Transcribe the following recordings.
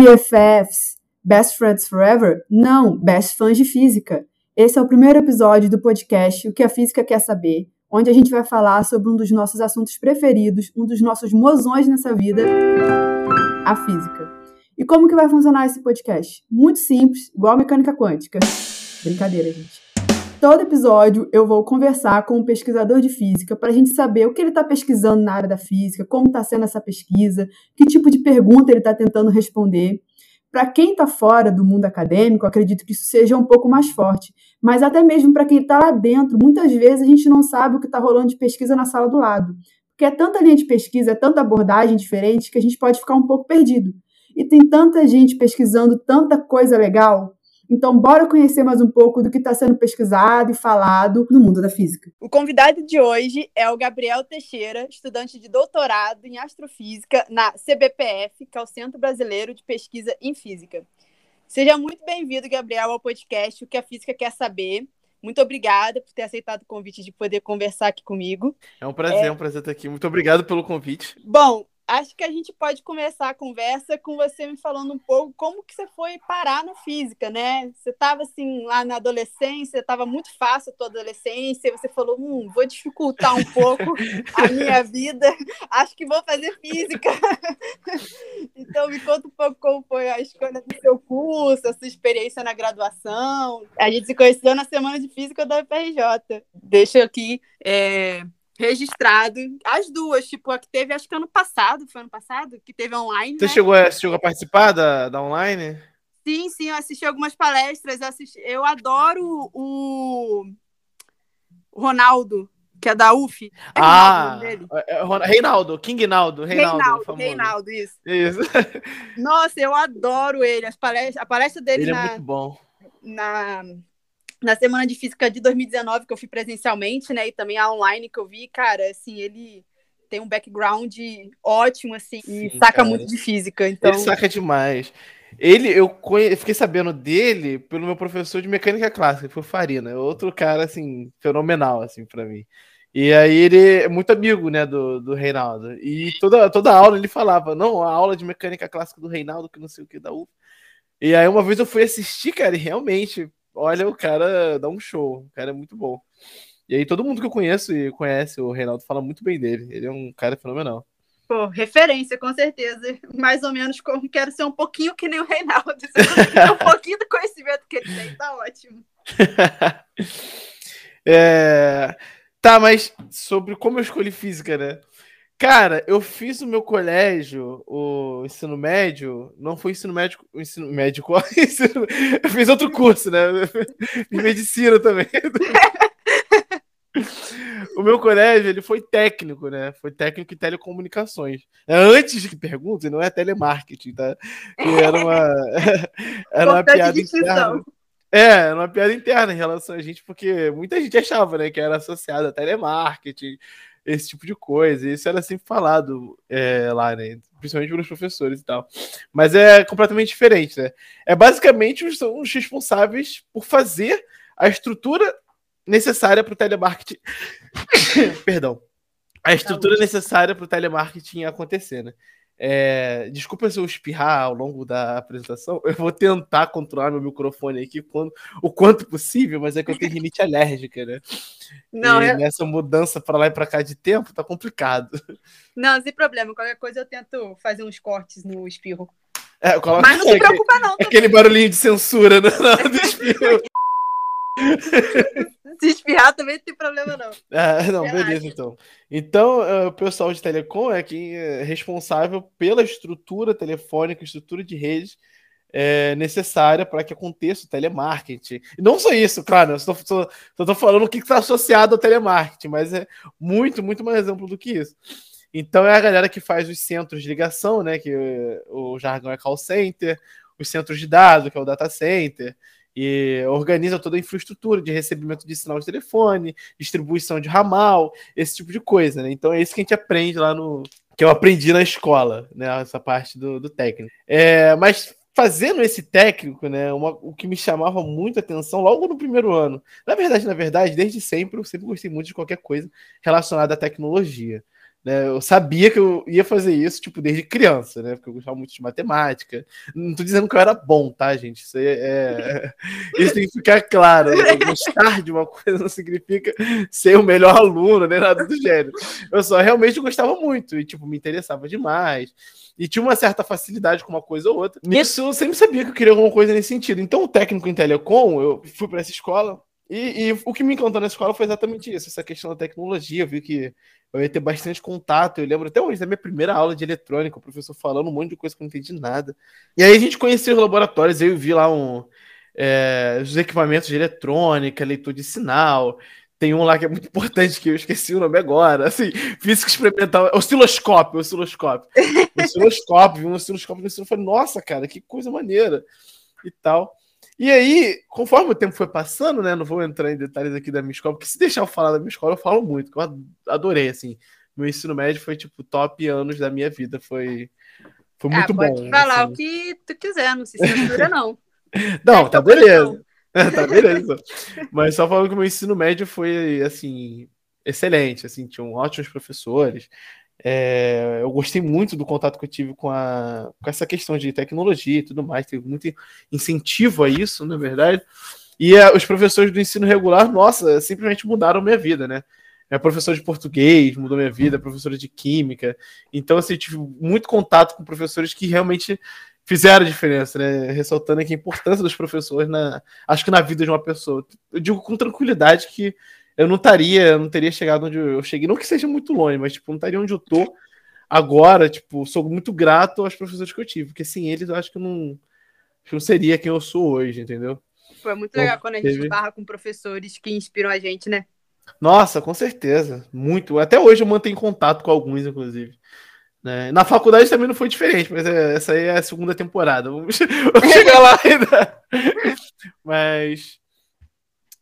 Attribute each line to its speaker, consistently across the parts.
Speaker 1: BFFs, Best Friends Forever? Não, Best Fãs de Física. Esse é o primeiro episódio do podcast O que a Física Quer Saber, onde a gente vai falar sobre um dos nossos assuntos preferidos, um dos nossos mozões nessa vida, a física. E como que vai funcionar esse podcast? Muito simples, igual a mecânica quântica. Brincadeira, gente. Todo episódio eu vou conversar com um pesquisador de física para a gente saber o que ele está pesquisando na área da física, como está sendo essa pesquisa, que tipo de pergunta ele está tentando responder. Para quem está fora do mundo acadêmico, acredito que isso seja um pouco mais forte. Mas até mesmo para quem está lá dentro, muitas vezes a gente não sabe o que está rolando de pesquisa na sala do lado. Porque é tanta linha de pesquisa, é tanta abordagem diferente que a gente pode ficar um pouco perdido. E tem tanta gente pesquisando tanta coisa legal então, bora conhecer mais um pouco do que está sendo pesquisado e falado no mundo da física.
Speaker 2: O convidado de hoje é o Gabriel Teixeira, estudante de doutorado em astrofísica na CBPF, que é o Centro Brasileiro de Pesquisa em Física. Seja muito bem-vindo, Gabriel, ao podcast O que a Física Quer Saber. Muito obrigada por ter aceitado o convite de poder conversar aqui comigo.
Speaker 3: É um prazer, é, é um prazer estar aqui. Muito obrigado pelo convite.
Speaker 2: Bom, acho que a gente pode começar a conversa com você me falando um pouco como que você foi parar na física, né? Você estava assim lá na adolescência, estava muito fácil a tua adolescência, e você falou, hum, vou dificultar um pouco a minha vida, acho que vou fazer física. então me conta um pouco como foi a escolha do seu curso, a sua experiência na graduação. A gente se conheceu na semana de física da UFRJ. Deixa aqui é registrado. As duas, tipo, a que teve, acho que ano passado, foi ano passado, que teve online.
Speaker 3: Você
Speaker 2: né?
Speaker 3: chegou, a, chegou a participar da, da online?
Speaker 2: Sim, sim, eu assisti algumas palestras. Eu, assisti, eu adoro o Ronaldo, que é da UF. É
Speaker 3: ah, é, é, Reinaldo, King Naldo, Reinaldo.
Speaker 2: Reinaldo, Reinaldo, isso.
Speaker 3: Isso.
Speaker 2: Nossa, eu adoro ele. As palestras, a palestra dele
Speaker 3: ele
Speaker 2: na,
Speaker 3: é muito bom.
Speaker 2: Na, na semana de física de 2019 que eu fui presencialmente, né, e também a online que eu vi, cara, assim, ele tem um background ótimo, assim, Sim, e saca cara. muito de física, então...
Speaker 3: Ele saca demais. Ele, eu, conhe... fiquei sabendo dele pelo meu professor de mecânica clássica, que foi o Farina, outro cara, assim, fenomenal, assim, para mim. E aí ele é muito amigo, né, do, do Reinaldo. E toda, toda aula ele falava, não, a aula de mecânica clássica do Reinaldo, que não sei o que, da UF. E aí uma vez eu fui assistir, cara, e realmente olha, o cara dá um show. O cara é muito bom. E aí todo mundo que eu conheço e conhece o Reinaldo fala muito bem dele. Ele é um cara fenomenal.
Speaker 2: Pô, referência, com certeza. Mais ou menos como quero ser um pouquinho que nem o Reinaldo. um pouquinho do conhecimento que ele tem, tá ótimo.
Speaker 3: é... Tá, mas sobre como eu escolhi física, né? Cara, eu fiz o meu colégio, o ensino médio, não foi ensino médico, ensino médico, eu fiz outro curso, né? Fiz medicina também. o meu colégio, ele foi técnico, né? Foi técnico em telecomunicações. É, antes de perguntas, não é telemarketing, tá? Que era uma era uma piada interna. É, era uma piada interna em relação a gente, porque muita gente achava, né, que era associado a telemarketing, esse tipo de coisa. Isso era sempre falado é, lá, né? Principalmente pelos professores e tal. Mas é completamente diferente, né? É basicamente os, os responsáveis por fazer a estrutura necessária para o telemarketing. Perdão. A estrutura necessária para o telemarketing acontecer, né? É, desculpa se eu espirrar ao longo da apresentação. Eu vou tentar controlar meu microfone aqui quando, o quanto possível, mas é que eu tenho rinite alérgica, né? Não, e é... nessa mudança para lá e para cá de tempo tá complicado.
Speaker 2: Não, sem problema. Qualquer coisa eu tento fazer uns cortes no espirro.
Speaker 3: É, coloco...
Speaker 2: Mas não se preocupa, não.
Speaker 3: Tá aquele barulhinho de censura no, do espirro.
Speaker 2: Se espirrar também não tem problema, não.
Speaker 3: Ah, não, Relaxa. beleza, então. Então, uh, o pessoal de telecom é quem é responsável pela estrutura telefônica, estrutura de redes é, necessária para que aconteça o telemarketing. E não só isso, claro, eu estou falando o que está associado ao telemarketing, mas é muito, muito mais exemplo do que isso. Então é a galera que faz os centros de ligação, né? Que o jargão é call center, os centros de dados, que é o data center, e organiza toda a infraestrutura de recebimento de sinal de telefone, distribuição de ramal, esse tipo de coisa, né? Então é isso que a gente aprende lá no. que eu aprendi na escola, né? Essa parte do, do técnico. É, mas fazendo esse técnico, né? Uma, o que me chamava muita atenção logo no primeiro ano. Na verdade, na verdade, desde sempre, eu sempre gostei muito de qualquer coisa relacionada à tecnologia. Né? Eu sabia que eu ia fazer isso, tipo, desde criança, né? Porque eu gostava muito de matemática. Não tô dizendo que eu era bom, tá, gente? Isso, é... é isso tem que ficar claro. Né? Gostar de uma coisa não significa ser o melhor aluno, nem nada do gênero. Eu só realmente gostava muito e, tipo, me interessava demais. E tinha uma certa facilidade com uma coisa ou outra. Nisso eu sempre sabia que eu queria alguma coisa nesse sentido. Então, o técnico em telecom, eu fui para essa escola, e, e, o que me encantou na escola foi exatamente isso, essa questão da tecnologia. Eu vi que eu ia ter bastante contato. Eu lembro até hoje da minha primeira aula de eletrônica, o professor falando um monte de coisa que eu não entendi nada. E aí a gente conheceu os laboratórios, eu vi lá um, é, os equipamentos de eletrônica, leitor de sinal. Tem um lá que é muito importante, que eu esqueci o nome agora. Assim, física experimental. Osciloscópio, osciloscópio. osciloscópio, um osciloscópio e falei, nossa, cara, que coisa maneira. E tal. E aí, conforme o tempo foi passando, né? Não vou entrar em detalhes aqui da minha escola, porque se deixar eu falar da minha escola, eu falo muito, que eu adorei, assim. Meu ensino médio foi, tipo, top anos da minha vida. Foi, foi ah, muito
Speaker 2: pode
Speaker 3: bom.
Speaker 2: Pode falar assim. o que tu quiser, não se censura, não.
Speaker 3: não, tá beleza. tá beleza. Mas só falando que o meu ensino médio foi, assim, excelente, assim, tinham ótimos professores. É, eu gostei muito do contato que eu tive com, a, com essa questão de tecnologia e tudo mais, teve muito incentivo a isso, na verdade. E é, os professores do ensino regular, nossa, simplesmente mudaram minha vida, né? É professor de português, mudou minha vida, professora de química. Então, assim, tive muito contato com professores que realmente fizeram a diferença, né? Ressaltando aqui a importância dos professores na, acho que na vida de uma pessoa. Eu digo com tranquilidade que eu não estaria, eu não teria chegado onde eu cheguei, não que seja muito longe, mas tipo, não estaria onde eu tô agora, tipo, sou muito grato aos professores que eu tive, porque sem eles eu acho que eu não, que não seria quem eu sou hoje, entendeu?
Speaker 2: Foi muito legal quando a gente teve... barra com professores que inspiram a gente, né?
Speaker 3: Nossa, com certeza, muito. Até hoje eu mantenho contato com alguns, inclusive. Né? Na faculdade também não foi diferente, mas é, essa aí é a segunda temporada. Vamos, vamos chegar lá ainda. mas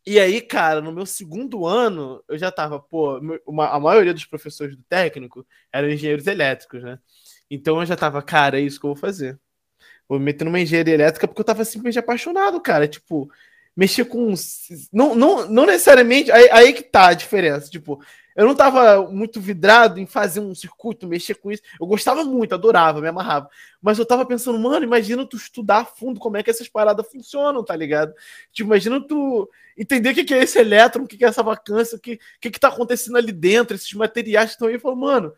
Speaker 3: e aí, cara, no meu segundo ano, eu já tava, pô, uma, a maioria dos professores do técnico eram engenheiros elétricos, né? Então eu já tava, cara, é isso que eu vou fazer. Vou me meter numa engenharia elétrica porque eu tava simplesmente apaixonado, cara. Tipo, mexer com. Não, não, não necessariamente. Aí, aí que tá a diferença. Tipo, eu não estava muito vidrado em fazer um circuito, mexer com isso. Eu gostava muito, adorava, me amarrava. Mas eu estava pensando, mano, imagina tu estudar a fundo como é que essas paradas funcionam, tá ligado? Tipo, imagina tu entender o que é esse elétron, o que é essa vacância, o que, o que, tá acontecendo ali dentro, esses materiais que estão aí. Eu falo, mano,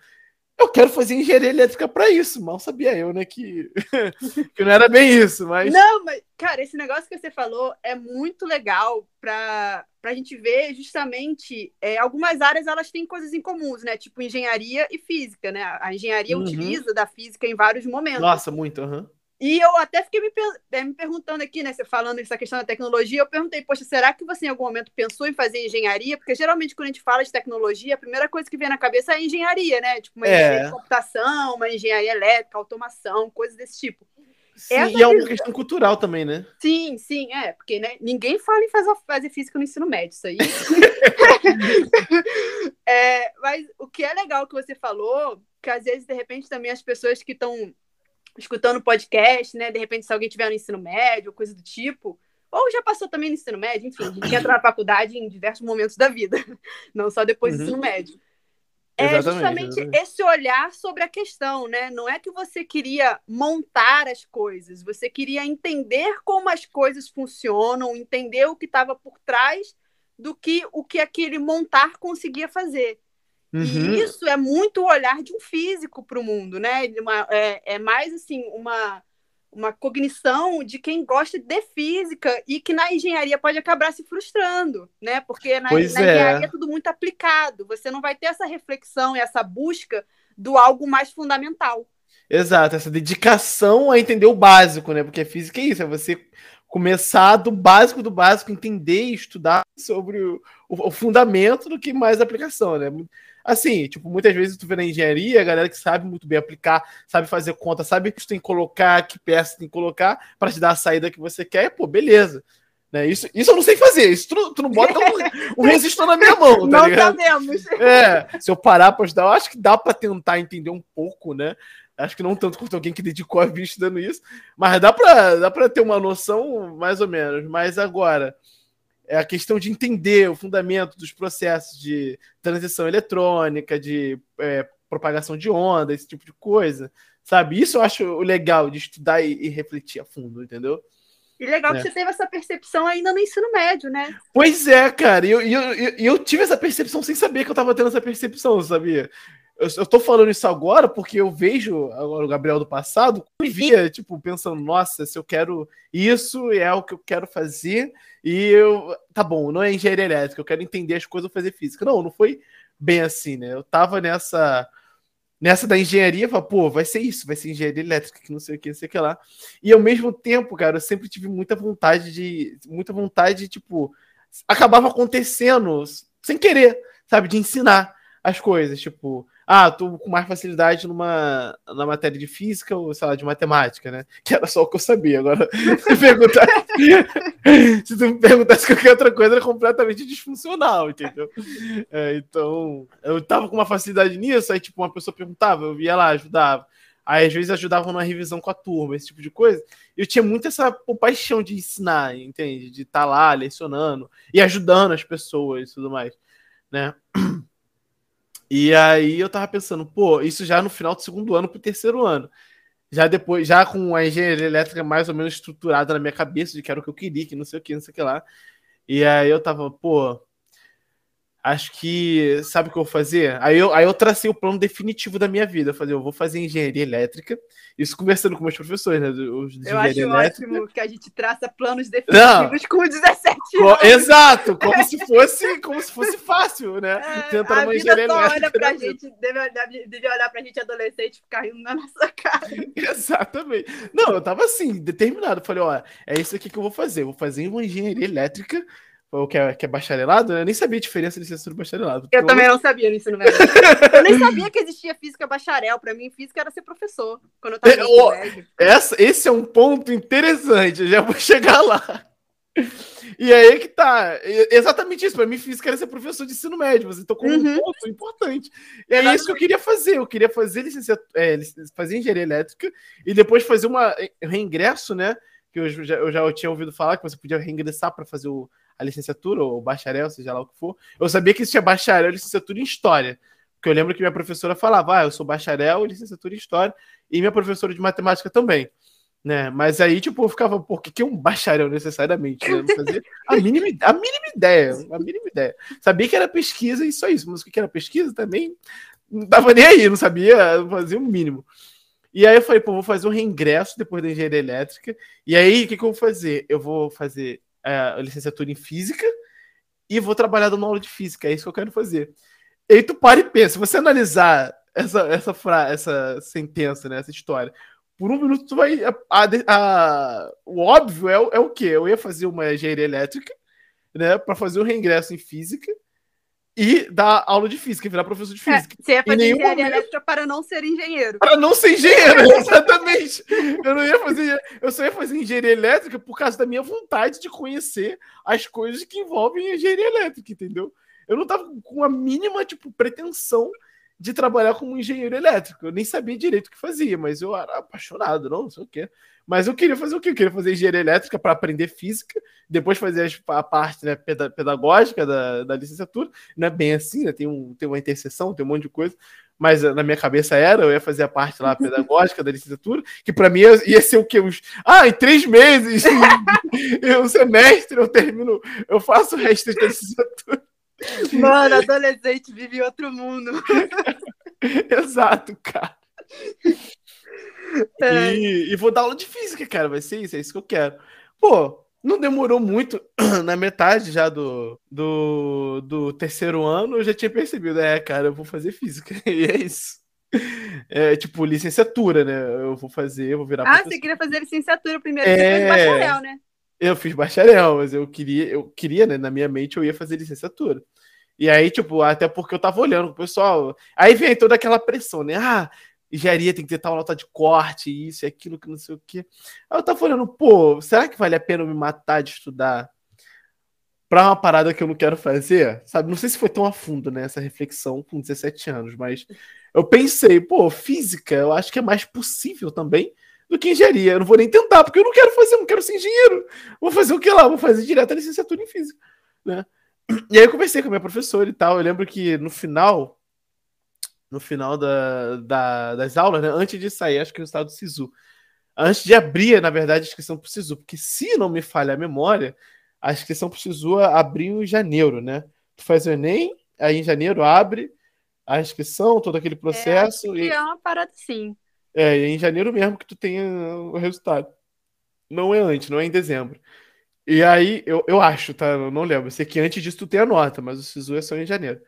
Speaker 3: eu quero fazer engenharia elétrica para isso. Mal sabia eu, né, que, que não era bem isso, mas.
Speaker 2: Não, mas, cara, esse negócio que você falou é muito legal para a gente ver justamente é, algumas áreas elas têm coisas em comuns, né? Tipo engenharia e física, né? A engenharia uhum. utiliza da física em vários momentos.
Speaker 3: Nossa, muito, aham. Uhum.
Speaker 2: E eu até fiquei me, é, me, perguntando aqui, né? Você falando essa questão da tecnologia, eu perguntei, poxa, será que você em algum momento pensou em fazer engenharia? Porque geralmente quando a gente fala de tecnologia, a primeira coisa que vem na cabeça é engenharia, né? Tipo, uma é. engenharia de computação, uma engenharia elétrica, automação, coisas desse tipo.
Speaker 3: Sim, Essa e é uma questão cultural também, né?
Speaker 2: Sim, sim, é, porque né, ninguém fala em fazer, fazer física no ensino médio, isso aí. é, mas o que é legal que você falou, que às vezes, de repente, também as pessoas que estão escutando podcast, né? De repente, se alguém tiver no ensino médio, coisa do tipo, ou já passou também no ensino médio, enfim, a gente entra na faculdade em diversos momentos da vida, não só depois uhum. do ensino médio. É exatamente, justamente exatamente. esse olhar sobre a questão, né? Não é que você queria montar as coisas, você queria entender como as coisas funcionam, entender o que estava por trás do que o que aquele montar conseguia fazer. Uhum. E isso é muito o olhar de um físico para o mundo, né? Uma, é, é mais assim uma uma cognição de quem gosta de física e que na engenharia pode acabar se frustrando, né? Porque na, na é. engenharia é tudo muito aplicado. Você não vai ter essa reflexão e essa busca do algo mais fundamental.
Speaker 3: Exato, essa dedicação a entender o básico, né? Porque física é isso, é você começar do básico do básico, entender e estudar sobre o, o, o fundamento do que mais aplicação, né? Assim, tipo, muitas vezes tu vê na engenharia, a galera que sabe muito bem aplicar, sabe fazer conta, sabe que tu tem que colocar, que peça tem que colocar para te dar a saída que você quer, pô, beleza. Né? Isso, isso eu não sei fazer. Isso tu, tu não bota um, um resistor na minha mão, tá
Speaker 2: não ligado? sabemos.
Speaker 3: É, se eu parar para ajudar, eu acho que dá para tentar entender um pouco, né? Acho que não tanto quanto alguém que dedicou a vida estudando isso, mas dá para dá para ter uma noção mais ou menos. Mas agora, é a questão de entender o fundamento dos processos de transição eletrônica, de é, propagação de onda, esse tipo de coisa, sabe? Isso eu acho legal de estudar e, e refletir a fundo, entendeu?
Speaker 2: E legal é. que você teve essa percepção ainda no ensino médio, né?
Speaker 3: Pois é, cara. E eu, eu, eu, eu, tive essa percepção sem saber que eu tava tendo essa percepção, sabia? Eu, eu tô falando isso agora porque eu vejo agora o Gabriel do passado e via, tipo, pensando, nossa, se eu quero isso, é o que eu quero fazer. E eu, tá bom, não é engenharia elétrica, eu quero entender as coisas, fazer física. Não, não foi bem assim, né? Eu tava nessa nessa da engenharia, fala, pô, vai ser isso, vai ser engenharia elétrica, que não sei o que, não sei o que lá. E ao mesmo tempo, cara, eu sempre tive muita vontade de, muita vontade de, tipo, acabava acontecendo sem querer, sabe, de ensinar as coisas, tipo, ah, tô com mais facilidade numa na matéria de física ou, sei lá, de matemática, né? Que era só o que eu sabia. Agora, se, perguntar, se tu me perguntasse qualquer outra coisa, era completamente disfuncional, entendeu? É, então, eu tava com uma facilidade nisso, aí, tipo, uma pessoa perguntava, eu ia lá, ajudava. Aí, às vezes, ajudava na revisão com a turma, esse tipo de coisa. Eu tinha muito essa pô, paixão de ensinar, entende? De estar tá lá, lecionando e ajudando as pessoas e tudo mais, né? E aí eu tava pensando, pô, isso já no final do segundo ano pro terceiro ano. Já depois, já com a engenharia elétrica mais ou menos estruturada na minha cabeça de que era o que eu queria, que não sei o que, não sei o que lá. E aí eu tava, pô, acho que sabe o que eu vou fazer? Aí eu, aí eu tracei o plano definitivo da minha vida. Eu falei, eu vou fazer engenharia elétrica. Isso conversando com meus professores, né?
Speaker 2: Os de eu acho elétrica. ótimo que a gente traça planos definitivos Não. com 17
Speaker 3: anos. Exato, como se fosse, como se fosse fácil, né?
Speaker 2: É, Tentando a uma engenharia elétrica. Olha pra gente, deve, deve olhar pra gente adolescente e ficar rindo na nossa cara.
Speaker 3: Exatamente. Não, eu tava assim, determinado. Falei, ó, é isso aqui que eu vou fazer. Eu vou fazer uma engenharia elétrica ou que é, que é bacharelado, né? eu nem sabia a diferença de licenciatura e bacharelado.
Speaker 2: Eu também não sabia no ensino médio. eu nem sabia que existia física bacharel. Para mim, física era ser professor. Quando eu tava no ensino médio.
Speaker 3: Essa, esse é um ponto interessante. Eu já vou chegar lá. E aí que tá. Exatamente isso. Para mim, física era ser professor de ensino médio. Você tocou uhum. um ponto importante. E é isso que eu queria fazer. Eu queria fazer licenciatura, é, fazer engenharia elétrica e depois fazer uma reingresso, né? Que eu já, eu já tinha ouvido falar que você podia reingressar para fazer o, a licenciatura, ou bacharel, seja lá o que for, eu sabia que existia bacharel e licenciatura em História. Porque eu lembro que minha professora falava, ah, eu sou bacharel e licenciatura em História, e minha professora de matemática também. Né? Mas aí, tipo, eu ficava, por que, que é um bacharel necessariamente? Né? Não fazia a mínima, a mínima ideia, a mínima ideia. Sabia que era pesquisa e só isso, mas o que era pesquisa também não tava nem aí, não sabia, não fazia o mínimo. E aí eu falei, pô, vou fazer um reingresso depois da engenharia elétrica. E aí, o que, que eu vou fazer? Eu vou fazer é, licenciatura em física e vou trabalhar dando aula de física. É isso que eu quero fazer. E aí tu para e pensa, se você analisar essa, essa, fra essa sentença, né, essa história, por um minuto tu vai. A, a, a, o óbvio é, é o quê? Eu ia fazer uma engenharia elétrica, né, para fazer um reingresso em física e dar aula de física, virar professor de é, física.
Speaker 2: É, você ia fazer engenharia momento... elétrica para não ser engenheiro.
Speaker 3: Para não ser engenheiro, exatamente. eu não ia fazer, eu só ia fazer engenharia elétrica por causa da minha vontade de conhecer as coisas que envolvem engenharia elétrica, entendeu? Eu não tava com a mínima tipo pretensão de trabalhar como engenheiro elétrico. Eu nem sabia direito o que fazia, mas eu era apaixonado, não, não sei o quê. Mas eu queria fazer o quê? Eu queria fazer engenharia elétrica para aprender física, depois fazer a parte né, pedagógica da, da licenciatura. Não é bem assim, né? tem, um, tem uma interseção, tem um monte de coisa. Mas na minha cabeça era, eu ia fazer a parte lá pedagógica da licenciatura, que para mim ia, ser o quê? Uns, ah, em três meses, um semestre eu termino, eu faço o resto da licenciatura.
Speaker 2: Mano, adolescente vive em outro mundo.
Speaker 3: Exato, cara. É. E, e, vou dar aula de física, cara. Vai ser isso, é isso que eu quero. Pô, não demorou muito, na metade já do, do, do terceiro ano, eu já tinha percebido, é, cara, eu vou fazer física. E é isso. É tipo licenciatura, né? Eu vou fazer, eu vou virar.
Speaker 2: Ah, professor. você queria fazer licenciatura primeiro, é... você fez bacharel, né?
Speaker 3: Eu fiz bacharel, mas eu queria, eu queria, né? Na minha mente eu ia fazer licenciatura. E aí, tipo, até porque eu tava olhando o pessoal. Aí vem toda aquela pressão, né? Ah, engenharia tem que ter tal nota de corte, isso e aquilo, que não sei o quê. Aí eu tava olhando, pô, será que vale a pena me matar de estudar pra uma parada que eu não quero fazer? Sabe? Não sei se foi tão a fundo, né, essa reflexão com 17 anos, mas eu pensei, pô, física, eu acho que é mais possível também do que engenharia. Eu não vou nem tentar, porque eu não quero fazer, eu não quero ser engenheiro. Vou fazer o que lá? Vou fazer direto a licenciatura em física, né? E aí eu conversei com a minha professora e tal. Eu lembro que no final no final da, da, das aulas, né? Antes de sair, acho que o resultado do SISU. Antes de abrir, na verdade, a inscrição para o SISU, porque se não me falha a memória, a inscrição para o SISU abriu em janeiro, né? Tu faz o Enem, aí em janeiro abre a inscrição, todo aquele processo.
Speaker 2: É, e... é uma parada sim.
Speaker 3: É, é em janeiro mesmo que tu tenha o resultado. Não é antes, não é em dezembro. E aí, eu, eu acho, tá? Eu não lembro. Eu sei que antes disso tu tem a nota, mas o SISU é só em janeiro.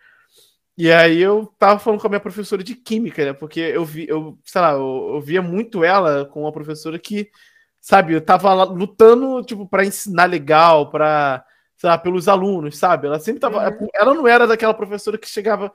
Speaker 3: E aí eu tava falando com a minha professora de química, né? Porque eu vi, eu, sei lá, eu, eu via muito ela com uma professora que, sabe, eu tava lutando, tipo, para ensinar legal, para, sei lá, pelos alunos, sabe? Ela sempre tava. Uhum. Ela não era daquela professora que chegava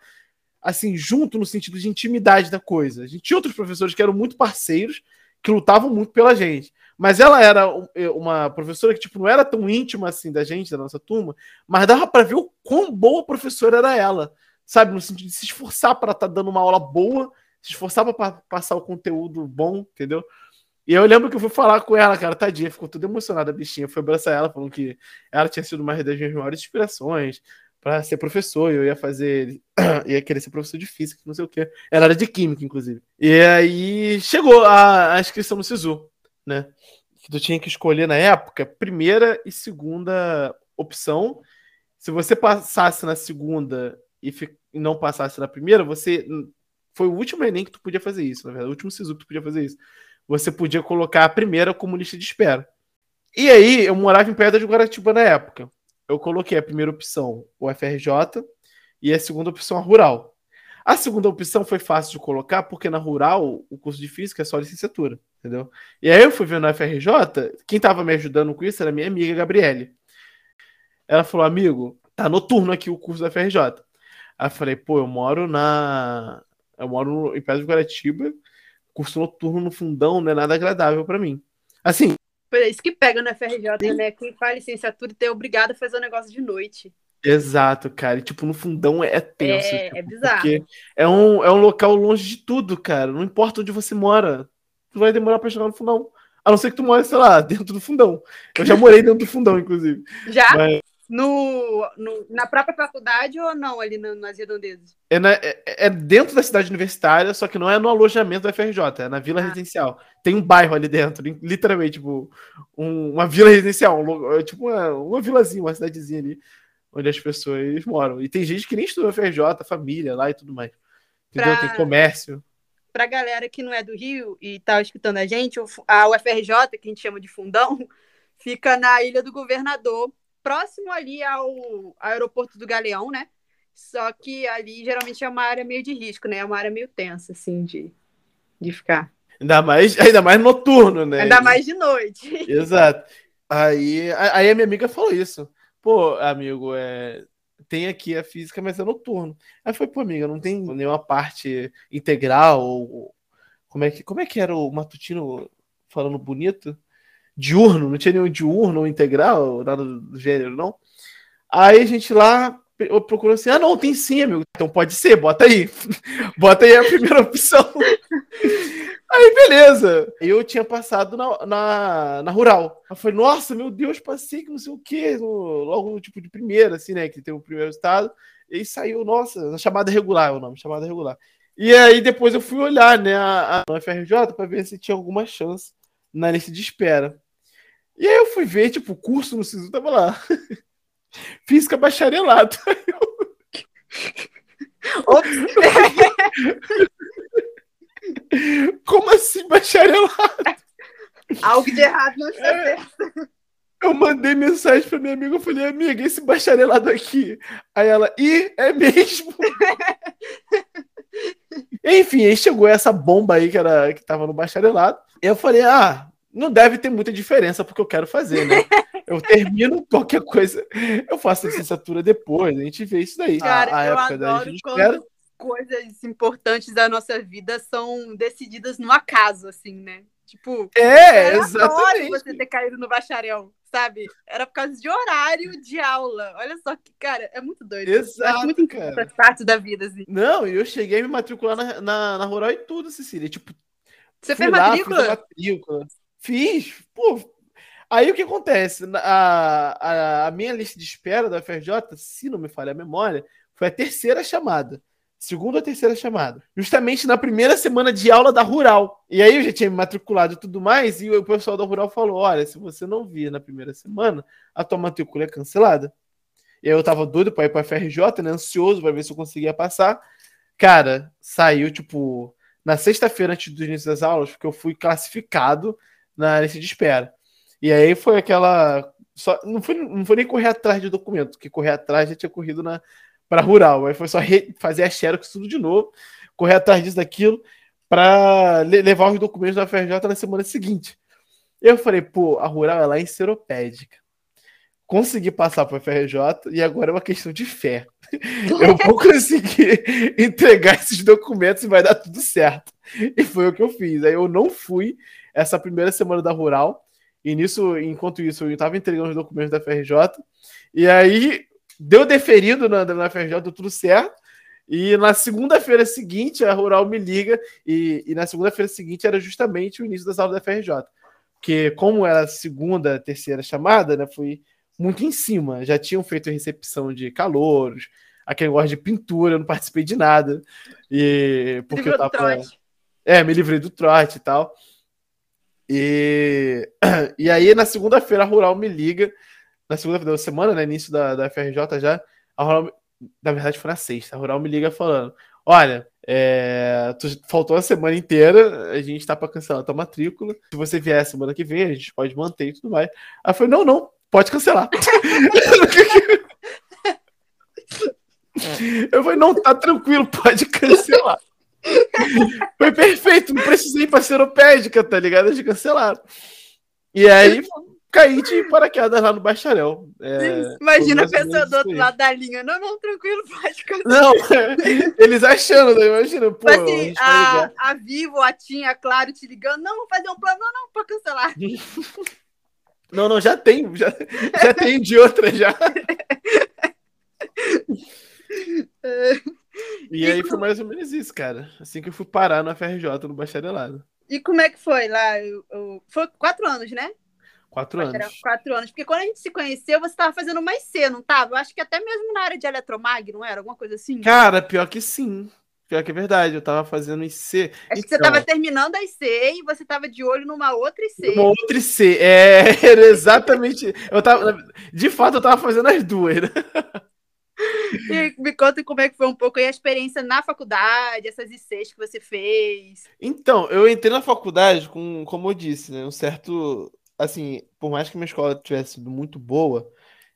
Speaker 3: assim, junto no sentido de intimidade da coisa. A gente tinha outros professores que eram muito parceiros, que lutavam muito pela gente. Mas ela era uma professora que, tipo, não era tão íntima assim da gente, da nossa turma, mas dava para ver o quão boa professora era ela sabe? No sentido de se esforçar para estar tá dando uma aula boa, se esforçar para passar o conteúdo bom, entendeu? E eu lembro que eu fui falar com ela, cara, tadinha, ficou toda emocionada, bichinha. Foi abraçar ela, falando que ela tinha sido uma das minhas maiores inspirações para ser professor. Eu ia fazer, ia querer ser professor de física, não sei o quê. Ela era de química, inclusive. E aí chegou a, a inscrição no SISU, né? Que tu tinha que escolher na época, primeira e segunda opção. Se você passasse na segunda e, e não passasse na primeira, você. Foi o último Enem que tu podia fazer isso, na verdade. O último SISU que tu podia fazer isso. Você podia colocar a primeira como lista de espera. E aí, eu morava em Pedra de Guaratiba na época. Eu coloquei a primeira opção, o FRJ, e a segunda opção, a Rural. A segunda opção foi fácil de colocar, porque na Rural, o curso de Física é só licenciatura, entendeu? E aí eu fui vendo a FRJ, quem estava me ajudando com isso era minha amiga Gabriele. Ela falou, amigo, tá noturno aqui o curso da FRJ. Aí eu falei, pô, eu moro na. Eu moro em Pedra de Guaratiba, curso noturno no fundão não é nada agradável para mim. Assim.
Speaker 2: Por isso que pega na FRJ, né? Quem faz licenciatura tem obrigado a fazer o um negócio de noite.
Speaker 3: Exato, cara. E, tipo, no fundão é tenso.
Speaker 2: É,
Speaker 3: tipo,
Speaker 2: é bizarro.
Speaker 3: Porque é um, é um local longe de tudo, cara. Não importa onde você mora. Tu vai demorar pra chegar no fundão. A não ser que tu mora, sei lá, dentro do fundão. Eu já morei dentro do fundão, inclusive.
Speaker 2: Já? Mas... No, no, na própria faculdade ou não, ali no, nas redondezas?
Speaker 3: É, na, é, é, dentro da cidade universitária, só que não é no alojamento da FRJ, é na vila ah. residencial. Tem um bairro ali dentro, literalmente, tipo, um, uma vila residencial, um, é tipo uma, uma vilazinha, uma cidadezinha ali, onde as pessoas moram. E tem gente que nem estuda FRJ, família lá e tudo mais. Entendeu? Pra... Tem comércio.
Speaker 2: Pra galera que não é do Rio e tá escutando a gente, a UFRJ, que a gente chama de fundão, fica na Ilha do Governador, próximo ali ao, aeroporto do Galeão, né? Só que ali geralmente é uma área meio de risco, né? É uma área meio tensa, assim, de, de ficar.
Speaker 3: Ainda mais, ainda mais noturno, né?
Speaker 2: Ainda mais de noite.
Speaker 3: Exato. Aí, aí a minha amiga falou isso. Pô, amigo, é, tem aqui a física, mas é noturno. Aí foi, pô, amiga, não tem nenhuma parte integral ou como é que, como é que era o matutino falando bonito? Diurno, não tinha nenhum diurno ou integral, nada do gênero, não. Aí a gente lá procurou assim: ah, não, tem sim, amigo. Então pode ser, bota aí. bota aí a primeira opção. aí, beleza. Eu tinha passado na, na, na, rural. Eu falei, nossa, meu Deus, passei que não sei o quê. No, logo tipo de primeira, assim, né? Que tem o primeiro estado. E saiu, nossa, na chamada regular é o nome, chamada regular. E aí depois eu fui olhar, né, a, a FRJ para ver se tinha alguma chance na lista de espera. E aí eu fui ver, tipo, o curso no SISU tava lá. Física bacharelado. Como assim bacharelado?
Speaker 2: Algo de errado não está é. certo.
Speaker 3: Eu mandei mensagem pra minha amiga, eu falei, amiga, esse bacharelado aqui. Aí ela, e é mesmo? Enfim, aí chegou essa bomba aí que, era, que tava no bacharelado. Eu falei, ah, não deve ter muita diferença porque eu quero fazer, né? Eu termino qualquer coisa, eu faço a licenciatura depois, a gente vê isso daí.
Speaker 2: Cara, a, a eu época da gente espera. coisas importantes da nossa vida são decididas no acaso, assim, né? Tipo,
Speaker 3: é, exatamente.
Speaker 2: você ter caído no bacharel, sabe? Era por causa de horário de aula. Olha só que, cara, é muito doido.
Speaker 3: Exato,
Speaker 2: é muito cara. parte da vida, assim.
Speaker 3: Não, e eu cheguei a me matricular na, na, na Rural e tudo, Cecília. Tipo,
Speaker 2: você fez matrícula?
Speaker 3: matrícula? Fiz, pô. Aí o que acontece? A, a, a, minha lista de espera da FRJ, se não me falha a memória, foi a terceira chamada. segunda ou terceira chamada. Justamente na primeira semana de aula da Rural. E aí eu já tinha me matriculado e tudo mais, e o pessoal da Rural falou: olha, se você não vir na primeira semana, a tua matrícula é cancelada. E aí eu tava doido pra ir pra FRJ, né? Ansioso pra ver se eu conseguia passar. Cara, saiu, tipo, na sexta-feira antes do início das aulas, porque eu fui classificado na lista de espera. E aí foi aquela. Só, não, foi, não foi nem correr atrás de documento, que correr atrás já tinha corrido na, para rural. Aí foi só re, fazer a Xerox tudo de novo, correr atrás disso, daquilo, para le, levar os documentos da FRJ na semana seguinte. Eu falei, pô, a rural é lá em Seropédica. Consegui passar para a FRJ e agora é uma questão de fé. Eu vou conseguir entregar esses documentos e vai dar tudo certo. E foi o que eu fiz. Aí eu não fui essa primeira semana da rural. E nisso, enquanto isso, eu estava entregando os documentos da FRJ. E aí deu deferido na, na FRJ, deu tudo certo. E na segunda-feira seguinte, a Rural me liga, e, e na segunda-feira seguinte era justamente o início das aulas da FRJ. Porque, como era a segunda, terceira chamada, né, fui muito em cima. Já tinham feito recepção de calouros, aquele negócio de pintura, eu não participei de nada. E porque eu tava. É, me livrei do trote e tal. E, e aí, na segunda-feira, a Rural me liga na segunda da semana, né, início da, da FRJ já, a Rural, na verdade foi na sexta, a Rural me liga falando, olha, é, tu, faltou a semana inteira, a gente tá para cancelar a tua matrícula, se você vier a semana que vem, a gente pode manter e tudo mais. Aí eu falei, não, não, pode cancelar. eu falei, não, tá tranquilo, pode cancelar. Foi perfeito, não precisei pra seropédica, tá ligado? De cancelar. E aí caí de paraquedas lá no bacharel.
Speaker 2: É, Imagina a pessoa do outro lado da linha. Não, não, tranquilo, pode
Speaker 3: cancelar. Não, eles achando, né? Imagina, pô.
Speaker 2: Assim, a, a, a Vivo, a Tinha, claro, te ligando. Não, vou fazer um plano. Não, não, pode cancelar.
Speaker 3: Não, não, já tem. Já, já tem de outra já. E, e aí como... foi mais ou menos isso, cara. Assim que eu fui parar no FRJ, no bacharelado.
Speaker 2: E como é que foi lá? Eu, eu... Foi quatro anos, né?
Speaker 3: Quatro anos.
Speaker 2: Quatro anos. Porque quando a gente se conheceu, você estava fazendo mais C, não estava? Eu acho que até mesmo na área de eletromag, não era? Alguma coisa assim?
Speaker 3: Cara, pior que sim. Pior que é verdade, eu tava fazendo IC.
Speaker 2: Acho então, que você tava então. terminando a IC e você tava de olho numa outra IC.
Speaker 3: Uma outra IC, é, era exatamente. Eu tava, de fato, eu tava fazendo as duas, né?
Speaker 2: E me conta como é que foi um pouco a experiência na faculdade, essas ICs que você fez.
Speaker 3: Então, eu entrei na faculdade com, como eu disse, né, um certo assim, por mais que minha escola tivesse sido muito boa,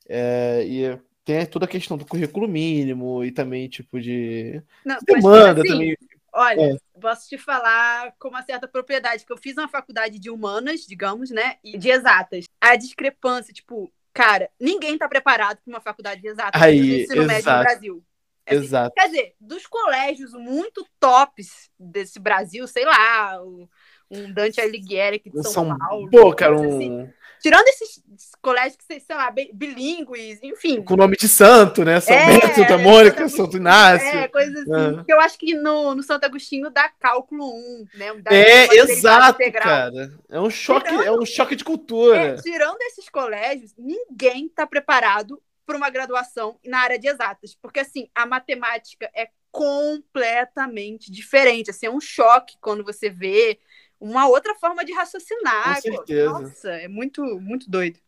Speaker 3: é, e tem toda a questão do currículo mínimo e também, tipo, de
Speaker 2: Não, demanda assim, também. Olha, é. posso te falar com uma certa propriedade, que eu fiz uma faculdade de humanas, digamos, né, e de exatas. A discrepância, tipo, cara, ninguém tá preparado para uma faculdade de exatas
Speaker 3: Aí, no ensino exato. médio no
Speaker 2: Brasil.
Speaker 3: É assim, Exato.
Speaker 2: Quer dizer, dos colégios muito tops desse Brasil, sei lá, o um Dante Alighieri aqui de São, São Paulo.
Speaker 3: Pô, cara, um... Assim.
Speaker 2: Tirando esses colégios que, sei lá, bilíngues, enfim.
Speaker 3: Com nome de santo, né? São é, Bento, Santa Mônica, Santo Inácio.
Speaker 2: É, coisas assim. É. Eu acho que no, no Santo Agostinho dá cálculo 1, né?
Speaker 3: Dá é, exato, cara. É um choque, tirando, é um choque de cultura. É,
Speaker 2: tirando esses colégios, ninguém está preparado para uma graduação na área de exatas. Porque, assim, a matemática é completamente diferente. Assim, é um choque quando você vê uma outra forma de raciocinar.
Speaker 3: Com certeza.
Speaker 2: Nossa, é muito, muito doido.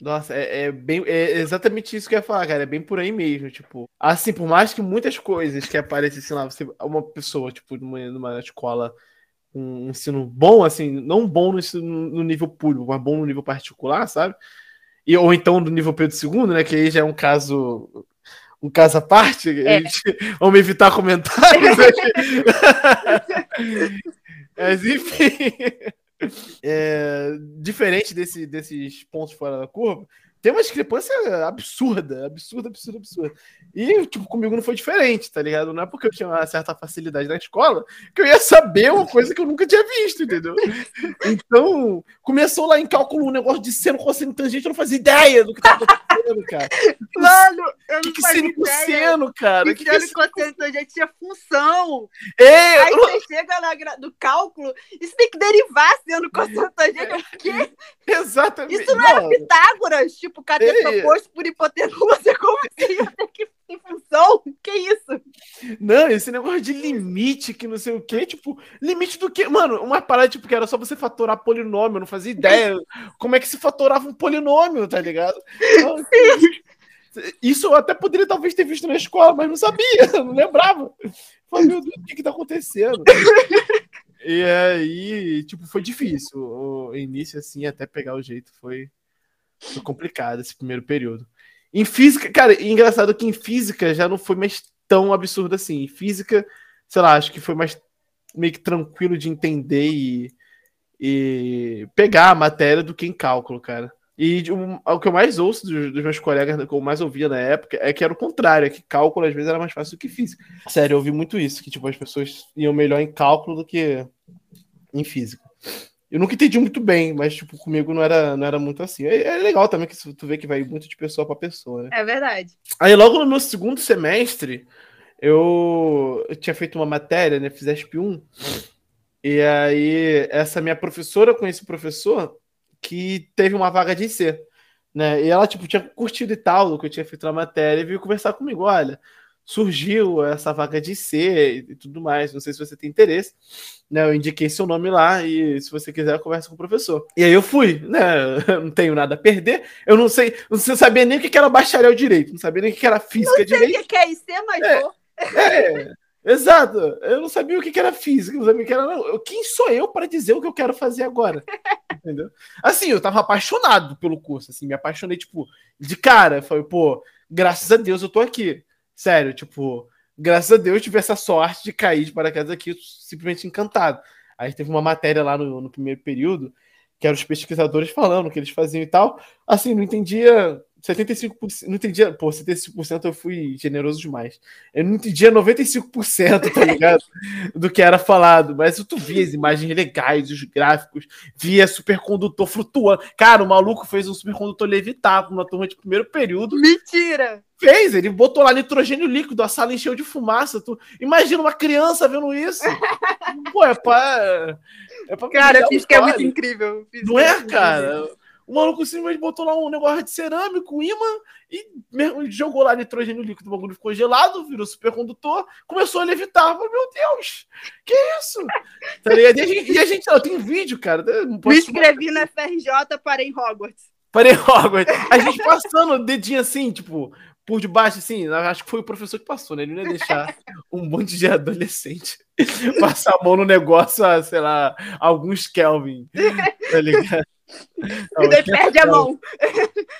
Speaker 3: Nossa, é, é, bem, é exatamente isso que eu ia falar, cara. É bem por aí mesmo, tipo. Assim, por mais que muitas coisas que aparecessem lá, você, uma pessoa, tipo, numa, numa escola com um ensino bom, assim, não bom no, no nível público, mas bom no nível particular, sabe? E, ou então no nível Pedro II, né? Que aí já é um caso um caso à parte. É. Gente, vamos evitar comentários. Mas enfim. É, diferente desse, desses pontos fora da curva, tem uma discrepância absurda, absurda, absurda, absurda. E, tipo, comigo não foi diferente, tá ligado? Não é porque eu tinha uma certa facilidade na escola que eu ia saber uma coisa que eu nunca tinha visto, entendeu? Então, começou lá em cálculo um negócio de seno, cosseno, tangente, eu não fazia ideia do que tava cara.
Speaker 2: Mano, eu não
Speaker 3: que que seno cara?
Speaker 2: Que, que seno cosseno, tangente tinha função.
Speaker 3: É,
Speaker 2: Aí eu... você chega na, do cálculo, isso tem que derivar seno cosseno, tangente. O quê?
Speaker 3: Exatamente.
Speaker 2: Isso não, não. era Pitágoras, tipo, tipo, cateto é. oposto por hipotenusa, como assim? Tem função? Que isso?
Speaker 3: Não, esse negócio de limite, que não sei o quê, tipo, limite do quê? Mano, uma parada, tipo, que era só você fatorar polinômio, eu não fazia ideia como é que se fatorava um polinômio, tá ligado? Então, isso eu até poderia talvez ter visto na escola, mas não sabia, não lembrava. Falei, meu Deus, o que que tá acontecendo? E aí, tipo, foi difícil. O início, assim, até pegar o jeito, foi, foi complicado esse primeiro período. Em física, cara, engraçado que em física já não foi mais tão absurdo assim. Em física, sei lá, acho que foi mais meio que tranquilo de entender e, e pegar a matéria do que em cálculo, cara. E um, o que eu mais ouço dos, dos, meus colegas, que eu mais ouvia na época, é que era o contrário, é que cálculo às vezes era mais fácil do que física. Sério, eu ouvi muito isso, que tipo, as pessoas iam melhor em cálculo do que em física. Eu nunca entendi muito bem, mas, tipo, comigo não era, não era muito assim. É, é legal também que tu vê que vai muito de pessoa para pessoa, né?
Speaker 2: É verdade.
Speaker 3: Aí, logo no meu segundo semestre, eu, eu tinha feito uma matéria, né? Fiz ESP1. E aí, essa minha professora, eu conheci o professor que teve uma vaga de IC, né? E ela, tipo, tinha curtido e tal que eu tinha feito na matéria e veio conversar comigo. Olha, surgiu essa vaga de C e tudo mais. Não sei se você tem interesse. Né, eu indiquei seu nome lá e se você quiser, conversa com o professor. E aí eu fui, né? Eu não tenho nada a perder. Eu não sei, não sabia nem o que era bacharel direito, não sabia nem o que era física não sei direito.
Speaker 2: O que é IC, mas é, vou.
Speaker 3: É, exato. Eu não sabia o que era física, não sabia o que era. Não. Quem sou eu para dizer o que eu quero fazer agora? Entendeu? Assim, eu tava apaixonado pelo curso, assim, me apaixonei, tipo, de cara. Falei, pô, graças a Deus eu tô aqui. Sério, tipo, graças a Deus tive essa sorte de cair de paraquedas aqui, simplesmente encantado. Aí teve uma matéria lá no, no primeiro período, que eram os pesquisadores falando o que eles faziam e tal. Assim, não entendia 75%, não entendia, pô, 75% eu fui generoso demais. Eu não entendia 95%, tá ligado? do que era falado, mas tu via as imagens legais, os gráficos, via supercondutor flutuando. Cara, o maluco fez um supercondutor levitar numa turma de primeiro período.
Speaker 2: Mentira!
Speaker 3: Fez, ele botou lá nitrogênio líquido, a sala encheu de fumaça. Tu imagina uma criança vendo isso. pô, é pra.
Speaker 2: É pra cara, física é muito incrível.
Speaker 3: Não é, cara? O maluco simplesmente botou lá um negócio de cerâmico, imã, e jogou lá nitrogênio líquido. O bagulho ficou gelado, virou supercondutor, começou a levitar. Falei, meu Deus, que isso? Tá e a gente, e a gente ó, tem vídeo, cara.
Speaker 2: Me inscrevi na FRJ, parei em Hogwarts.
Speaker 3: Parei em Hogwarts. A gente passando o dedinho assim, tipo, por debaixo, assim, acho que foi o professor que passou, né? Ele não ia deixar um monte de adolescente passar a mão no negócio a, sei lá, alguns Kelvin. Tá ligado?
Speaker 2: Não, e daí perde a mão.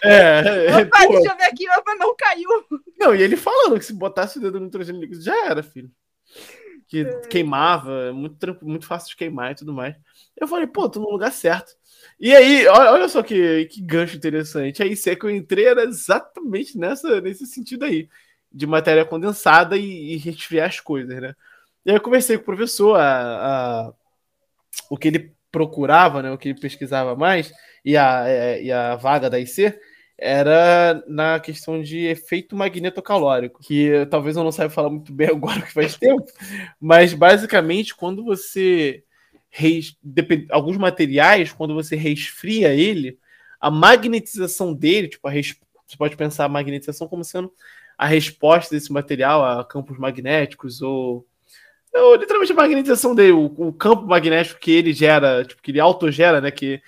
Speaker 2: É, é opa, pô. deixa eu ver aqui, opa, não caiu.
Speaker 3: Não, e ele falando que se botasse o dedo no nitrogênio líquido já era, filho. Que é. queimava, muito, muito fácil de queimar e tudo mais. Eu falei, pô, tô no lugar certo. E aí, olha só que, que gancho interessante. Aí, se é que eu entrei era exatamente nessa, nesse sentido aí, de matéria condensada e, e resfriar as coisas, né? E aí eu conversei com o professor, a, a, o que ele procurava, né, o que pesquisava mais, e a, é, e a vaga da IC, era na questão de efeito magnetocalórico, que talvez eu não saiba falar muito bem agora que faz tempo, mas basicamente quando você res, alguns materiais, quando você resfria ele, a magnetização dele, tipo, res, você pode pensar a magnetização como sendo a resposta desse material a campos magnéticos ou eu, literalmente a magnetização dele, o, o, campo magnético que ele gera, tipo, que ele autogera, né? Que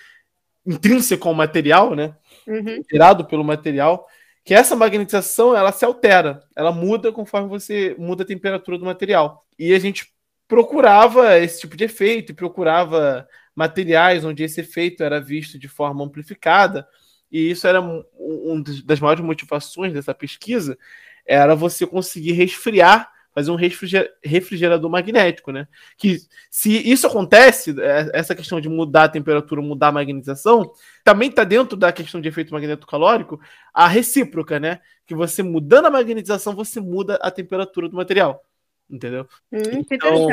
Speaker 3: intrínseco ao material, né? Uhum. Gerado pelo material, que essa magnetização ela se altera, ela muda conforme você muda a temperatura do material. E a gente procurava esse tipo de efeito e procurava materiais onde esse efeito era visto de forma amplificada. E isso era uma um das maiores motivações dessa pesquisa, era você conseguir resfriar fazer um refrigerador magnético, né? Que se isso acontece, é, essa questão de mudar a temperatura, mudar a magnetização, também está dentro da questão de efeito magnetocalórico a recíproca, né? Que você mudando a magnetização, você muda a temperatura do material. Entendeu?
Speaker 2: Hum, então,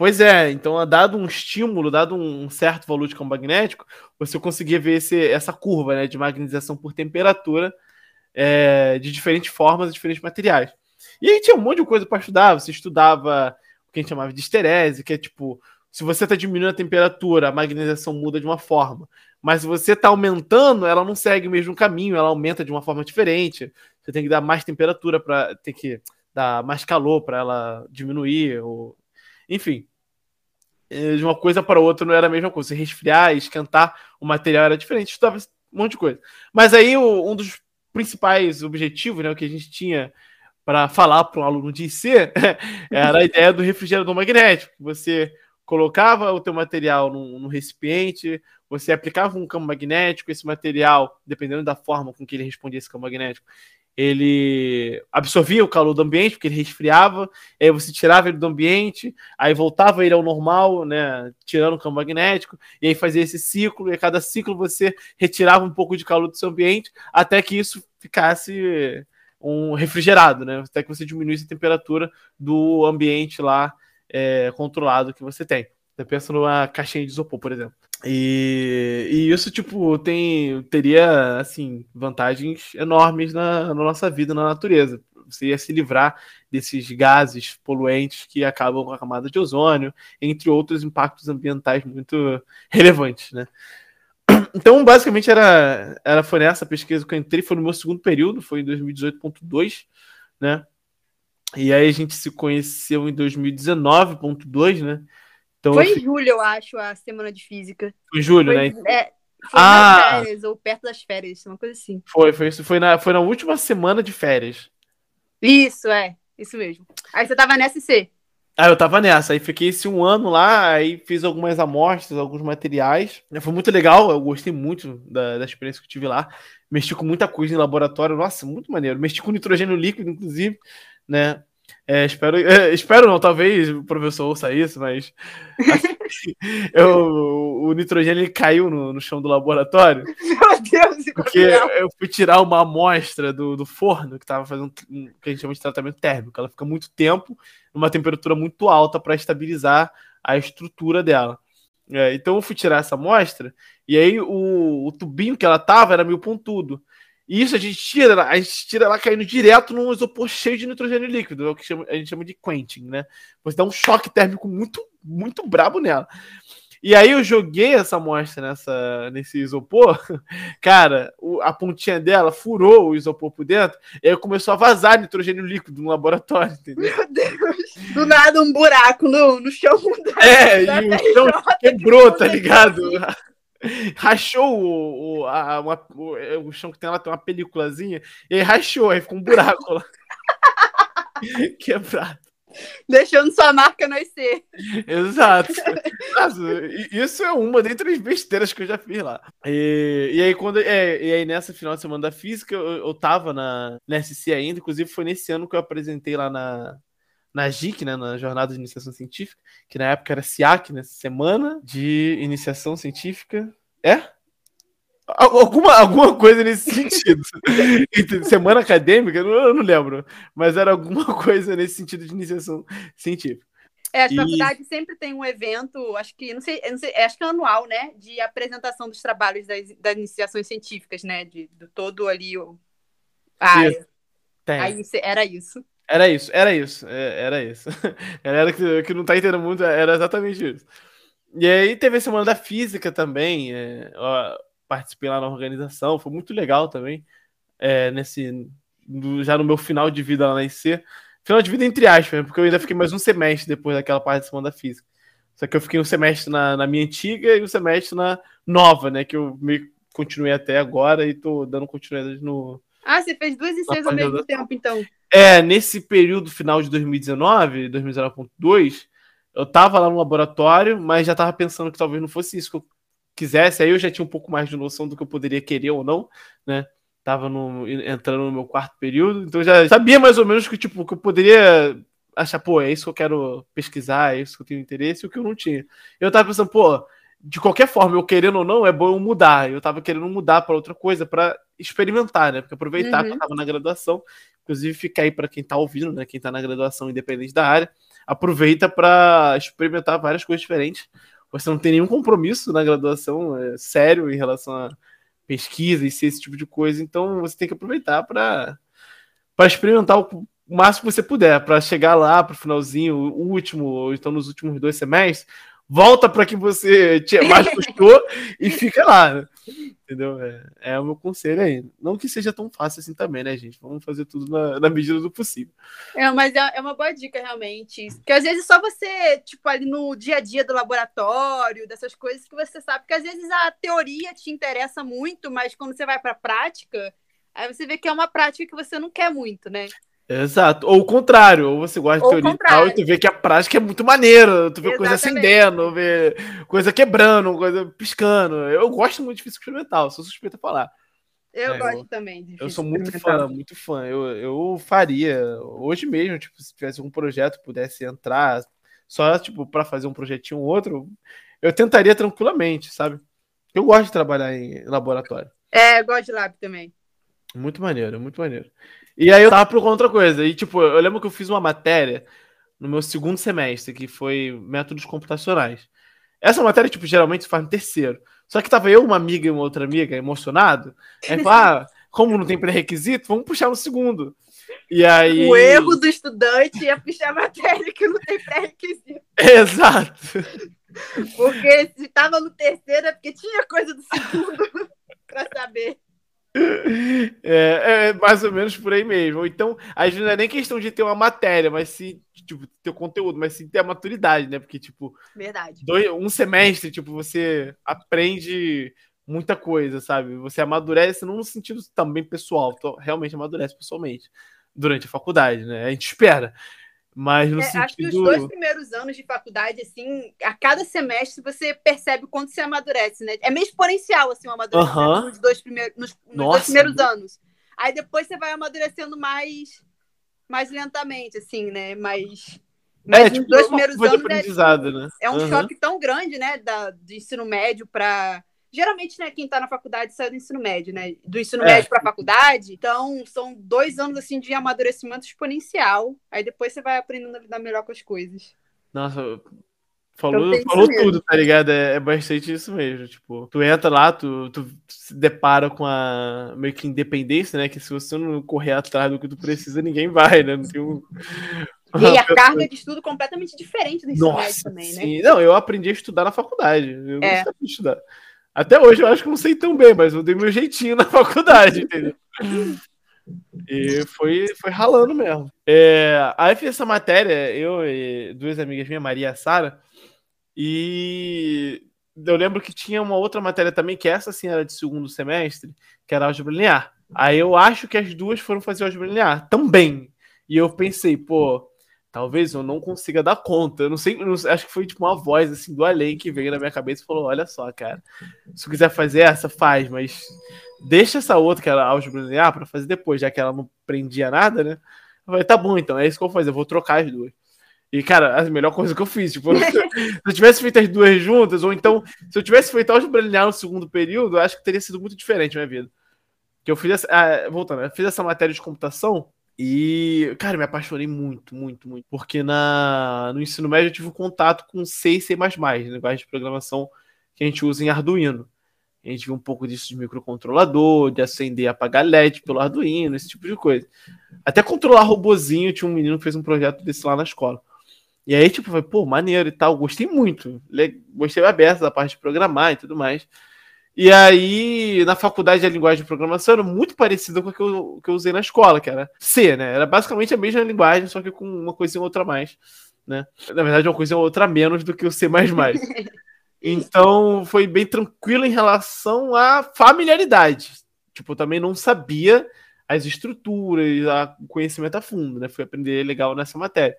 Speaker 3: Pois é, então dado um estímulo, dado um certo valor de campo magnético, você conseguia ver esse, essa curva né, de magnetização por temperatura é, de diferentes formas, de diferentes materiais. E aí tinha um monte de coisa para estudar. Você estudava o que a gente chamava de esterese, que é tipo se você está diminuindo a temperatura, a magnetização muda de uma forma. Mas se você está aumentando, ela não segue o mesmo caminho, ela aumenta de uma forma diferente. Você tem que dar mais temperatura para ter que dar mais calor para ela diminuir. Ou... Enfim, eh, de uma coisa para outra não era a mesma coisa. Você resfriar, esquentar o material era diferente, estudava um monte de coisa. Mas aí um dos principais objetivos, né, que a gente tinha para falar para um aluno de IC era a ideia do refrigerador magnético, você colocava o teu material no, no, recipiente, você aplicava um campo magnético, esse material, dependendo da forma com que ele respondia esse campo magnético, ele absorvia o calor do ambiente, porque ele resfriava, aí você tirava ele do ambiente, aí voltava ele ao normal, né, tirando o campo magnético, e aí fazia esse ciclo, e a cada ciclo você retirava um pouco de calor do seu ambiente, até que isso ficasse um refrigerado, né, até que você diminuísse a temperatura do ambiente lá é, controlado que você tem. Você pensa numa caixinha de isopor, por exemplo. E, e, isso, tipo, tem, teria, assim, vantagens enormes na, na, nossa vida, na natureza. Você ia se livrar desses gases poluentes que acabam com a camada de ozônio, entre outros impactos ambientais muito relevantes, né? Então, basicamente, era, era, foi nessa pesquisa que eu entrei, foi no meu segundo período, foi em 2018.2, né? E aí a gente se conheceu em 2019.2, né?
Speaker 2: Então, foi em julho, eu acho, a semana de física.
Speaker 3: Foi em julho, foi,
Speaker 2: né? É, foi ah, nas férias, ou perto das férias, uma coisa assim.
Speaker 3: Foi, foi isso. Foi na, foi na última semana de férias.
Speaker 2: Isso, é. Isso mesmo. Aí você tava nessa IC.
Speaker 3: Ah, eu tava nessa. Aí fiquei esse um ano lá, aí fiz algumas amostras, alguns materiais. Foi muito legal, eu gostei muito da, da experiência que tive lá. Mexi com muita coisa em laboratório. Nossa, muito maneiro. Mexi com nitrogênio líquido, inclusive, né? É, espero, é, espero não, talvez o professor ouça isso, mas assim, eu, o nitrogênio ele caiu no, no, chão do laboratório.
Speaker 2: Deus,
Speaker 3: porque eu fui tirar uma amostra do, do forno que estava fazendo um, que a gente chama de tratamento térmico. Ela fica muito tempo numa temperatura muito alta para estabilizar a estrutura dela. É, então eu fui tirar essa amostra e aí o, o tubinho que ela tava era meio pontudo. E isso a gente tira, a gente tira ela caindo direto num isopor cheio de nitrogênio líquido, é o que chama, a gente chama de quenching, né? Você dá um choque térmico muito, muito brabo nela. E aí eu joguei essa amostra nessa, nesse isopor, cara, o, a pontinha dela furou o isopor por dentro, e aí começou a vazar nitrogênio líquido no laboraratório, entendeu?
Speaker 2: Meu Deus! Do nada um buraco no, no chão.
Speaker 3: É, e o chão quebrou, tá ligado? rachou o, o, a, uma, o, o, chão que tem lá, tem uma películazinha, e aí rachou, aí ficou um buraco lá. Quebrado.
Speaker 2: Deixando sua marca IC.
Speaker 3: Exato. Isso é uma dentre as besteiras que eu já fiz lá. E, e aí, quando. É, e aí, nessa final de semana da física, eu, eu tava na, na SC ainda, inclusive foi nesse ano que eu apresentei lá na, na JIC, né, na Jornada de Iniciação Científica, que na época era SIAC, né, Semana de Iniciação Científica. É? Alguma, alguma coisa nesse sentido. Semana acadêmica, eu não lembro, mas era alguma coisa nesse sentido de iniciação científica.
Speaker 2: É, a e... faculdade sempre tem um evento, acho que, não sei, não sei acho que é anual, né? De apresentação dos trabalhos das, das iniciações científicas, né? De, de todo ali o. Ah, Aí era isso.
Speaker 3: Era isso, era isso, é, era isso. Galera que, que não tá entendendo muito, era exatamente isso. E aí teve a semana da física também, é, participei lá na organização, foi muito legal também, é, nesse, já no meu final de vida lá na IC. Final de vida entre aspas, porque eu ainda fiquei mais um semestre depois daquela parte da física. Só que eu fiquei um semestre na, na minha antiga e um semestre na nova, né? Que eu meio continuei até agora e tô dando continuidade no.
Speaker 2: Ah, você fez duas e seis ao mesmo tempo, então.
Speaker 3: É, nesse período final de 2019, 2019.2, eu tava lá no laboratório, mas já tava pensando que talvez não fosse isso que eu quisesse. Aí eu já tinha um pouco mais de noção do que eu poderia querer ou não, né? Tava no, entrando no meu quarto período, então já sabia mais ou menos que, tipo, que eu poderia achar, pô, é isso que eu quero pesquisar, é isso que eu tenho interesse, e o que eu não tinha. Eu tava pensando, pô, de qualquer forma, eu querendo ou não, é bom eu mudar. Eu tava querendo mudar para outra coisa, para experimentar, né? Porque aproveitar uhum. que eu tava na graduação Inclusive, fica aí para quem está ouvindo, né? Quem está na graduação independente da área, aproveita para experimentar várias coisas diferentes. Você não tem nenhum compromisso na graduação é, sério em relação a pesquisa e esse tipo de coisa, então você tem que aproveitar para experimentar o máximo que você puder, para chegar lá para o finalzinho, o último, ou então nos últimos dois semestres, volta para que você mais gostou e fica lá. Né? Entendeu? É, é, o meu conselho aí. Não que seja tão fácil assim também, né, gente? Vamos fazer tudo na, na medida do possível.
Speaker 2: É, mas é, é uma boa dica, realmente. Porque às vezes só você, tipo, ali no dia a dia do laboratório, dessas coisas que você sabe, que às vezes a teoria te interessa muito, mas quando você vai para a prática, aí você vê que é uma prática que você não quer muito, né?
Speaker 3: Exato. Ou o contrário, ou você gosta de teoria e tal, e tu vê que a prática é muito maneira. Tu vê Exatamente. coisa acendendo, vê coisa quebrando, coisa piscando. Eu gosto muito de física experimental, sou suspeito a falar.
Speaker 2: Eu é, gosto eu, também.
Speaker 3: De eu sou muito fã, muito fã. Eu, eu faria hoje mesmo, tipo, se tivesse um projeto, pudesse entrar só, tipo, para fazer um projetinho ou outro, eu tentaria tranquilamente, sabe? Eu gosto de trabalhar em laboratório.
Speaker 2: É, eu gosto de lab também.
Speaker 3: Muito maneiro, muito maneiro. E aí eu tava procurando outra coisa. E, tipo, eu lembro que eu fiz uma matéria no meu segundo semestre, que foi métodos computacionais. Essa matéria, tipo, geralmente se faz no terceiro. Só que tava eu, uma amiga e uma outra amiga emocionado. Aí falou, ah, como não tem pré-requisito, vamos puxar no segundo. E aí...
Speaker 2: O erro do estudante é puxar matéria que não tem pré-requisito.
Speaker 3: Exato.
Speaker 2: Porque se tava no terceiro é porque tinha coisa do segundo para saber.
Speaker 3: É, é, mais ou menos por aí mesmo. Então, às vezes não é nem questão de ter uma matéria, mas sim, tipo, ter o conteúdo, mas sim ter a maturidade, né? Porque, tipo,
Speaker 2: Verdade.
Speaker 3: Dois, um semestre, tipo, você aprende muita coisa, sabe? Você amadurece, não no sentido também pessoal, realmente amadurece pessoalmente durante a faculdade, né? A gente espera. Mas no é, sentido... Acho que
Speaker 2: os dois primeiros anos de faculdade, assim, a cada semestre você percebe o quanto você amadurece, né? É meio exponencial, assim, o amadurecimento nos dois primeiros, nos, nos dois primeiros anos. Aí depois você vai amadurecendo mais, mais lentamente, assim, né? Mas, mas é, nos tipo, dois primeiros anos é, né? é um choque tão grande, né? Da, do ensino médio para Geralmente, né, quem está na faculdade sai do ensino médio, né? Do ensino é. médio para a faculdade. Então, são dois anos assim de amadurecimento exponencial. Aí depois você vai aprendendo a lidar melhor com as coisas.
Speaker 3: Nossa, falou, falou tudo, tá ligado? É, é, bastante isso mesmo. Tipo, tu entra lá, tu, tu se depara com a meio que independência, né? Que se você não correr atrás do que tu precisa, ninguém vai, né? Não tem um.
Speaker 2: E aí a carga de estudo completamente diferente do ensino Nossa, médio também, né? Sim.
Speaker 3: Não, eu aprendi a estudar na faculdade. Eu é. não sabia estudar. Até hoje eu acho que não sei tão bem, mas eu dei meu jeitinho na faculdade, entendeu? E foi, foi ralando mesmo. É, aí fiz essa matéria, eu e duas amigas minhas, Maria e a Sara, e eu lembro que tinha uma outra matéria também, que essa sim era de segundo semestre, que era álgebra linear. Aí eu acho que as duas foram fazer álgebra linear também. E eu pensei, pô, talvez eu não consiga dar conta. Eu não sei, não, acho que foi tipo uma voz assim do além que veio na minha cabeça e falou: Olha só, cara, se quiser fazer essa, faz, mas deixa essa outra, que era álgebra linear, para fazer depois, já que ela não prendia nada, né? Eu falei: Tá bom, então, é isso que eu vou fazer, eu vou trocar as duas. E, cara, a melhor coisa que eu fiz, tipo, se eu tivesse feito as duas juntas, ou então, se eu tivesse feito álgebra linear no segundo período, acho que teria sido muito diferente na minha vida. Que eu fiz essa, ah, voltando, eu fiz essa matéria de computação, e, cara, me apaixonei muito, muito, muito. Porque na, no ensino médio eu tive um contato com C e C, linguagem de programação que a gente usa em Arduino. A gente viu um pouco disso de microcontrolador, de acender e apagar LED pelo Arduino, esse tipo de coisa. Até controlar robozinho, tinha um menino que fez um projeto desse lá na escola. E aí, tipo, foi, pô, maneiro e tal, gostei muito. Gostei aberto da parte de programar e tudo mais. E aí, na faculdade de linguagem de programação, era muito parecida com a que eu, que eu usei na escola, que era C, né? Era basicamente a mesma linguagem, só que com uma coisinha ou outra a mais, né? Na verdade, uma coisinha ou outra a menos do que o C++. Então, foi bem tranquilo em relação à familiaridade. Tipo, eu também não sabia as estruturas, o conhecimento a fundo, né? Fui aprender legal nessa matéria.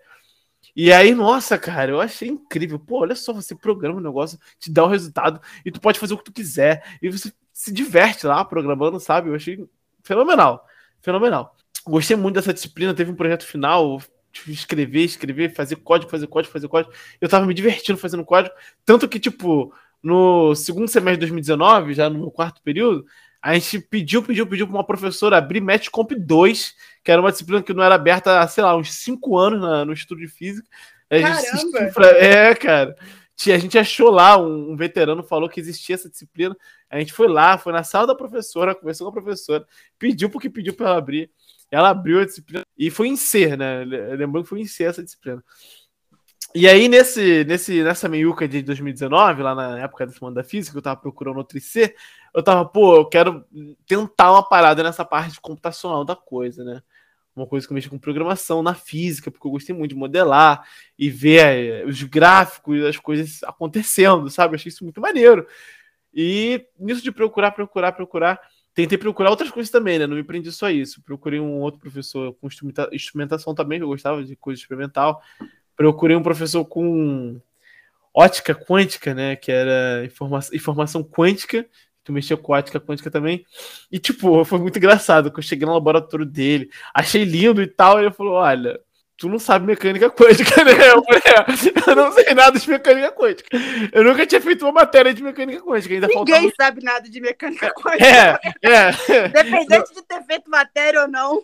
Speaker 3: E aí, nossa, cara, eu achei incrível. Pô, olha só, você programa um negócio, te dá o resultado e tu pode fazer o que tu quiser. E você se diverte lá programando, sabe? Eu achei fenomenal. Fenomenal. Gostei muito dessa disciplina, teve um projeto final, escrever, escrever, fazer código, fazer código, fazer código. Eu tava me divertindo fazendo código, tanto que, tipo, no segundo semestre de 2019, já no meu quarto período, a gente pediu, pediu, pediu para uma professora abrir Matchcomp 2, que era uma disciplina que não era aberta há, sei lá, uns 5 anos na, no estudo de física.
Speaker 2: Caramba!
Speaker 3: Pra... É, cara. A gente achou lá, um, um, veterano falou que existia essa disciplina. A gente foi lá, foi na sala da professora, conversou com a professora, pediu porque pediu para ela abrir. Ela abriu a disciplina e foi em C, né? Lembrando que foi em C essa disciplina. e aí, nesse, nesse, nessa meiuca de 2019, lá na época da Semana da Física, eu tava procurando outro IC, eu tava, pô, eu quero tentar uma parada nessa parte computacional da coisa, né? Uma coisa que eu mexo com programação na física, porque eu gostei muito de modelar e ver eh, os gráficos, as coisas acontecendo, sabe? Eu achei isso muito maneiro. E nisso de procurar, procurar, procurar, tentei procurar outras coisas também, né? Não me prendi só isso. Procurei um outro professor com instrumentação também, que eu gostava de coisa experimental procurei um professor com ótica quântica, né? Que era informa informação quântica. Tu mexeu com ótica quântica também. E, tipo, foi muito engraçado. que eu cheguei no laboratório dele, achei lindo e tal. E ele falou: Olha, tu não sabe mecânica quântica, né? Eu falei, é, eu não sei nada de mecânica quântica. Eu nunca tinha feito uma matéria de mecânica quântica. Ainda
Speaker 2: Ninguém faltava... sabe nada de mecânica quântica. É, é. Dependente de ter feito matéria ou não.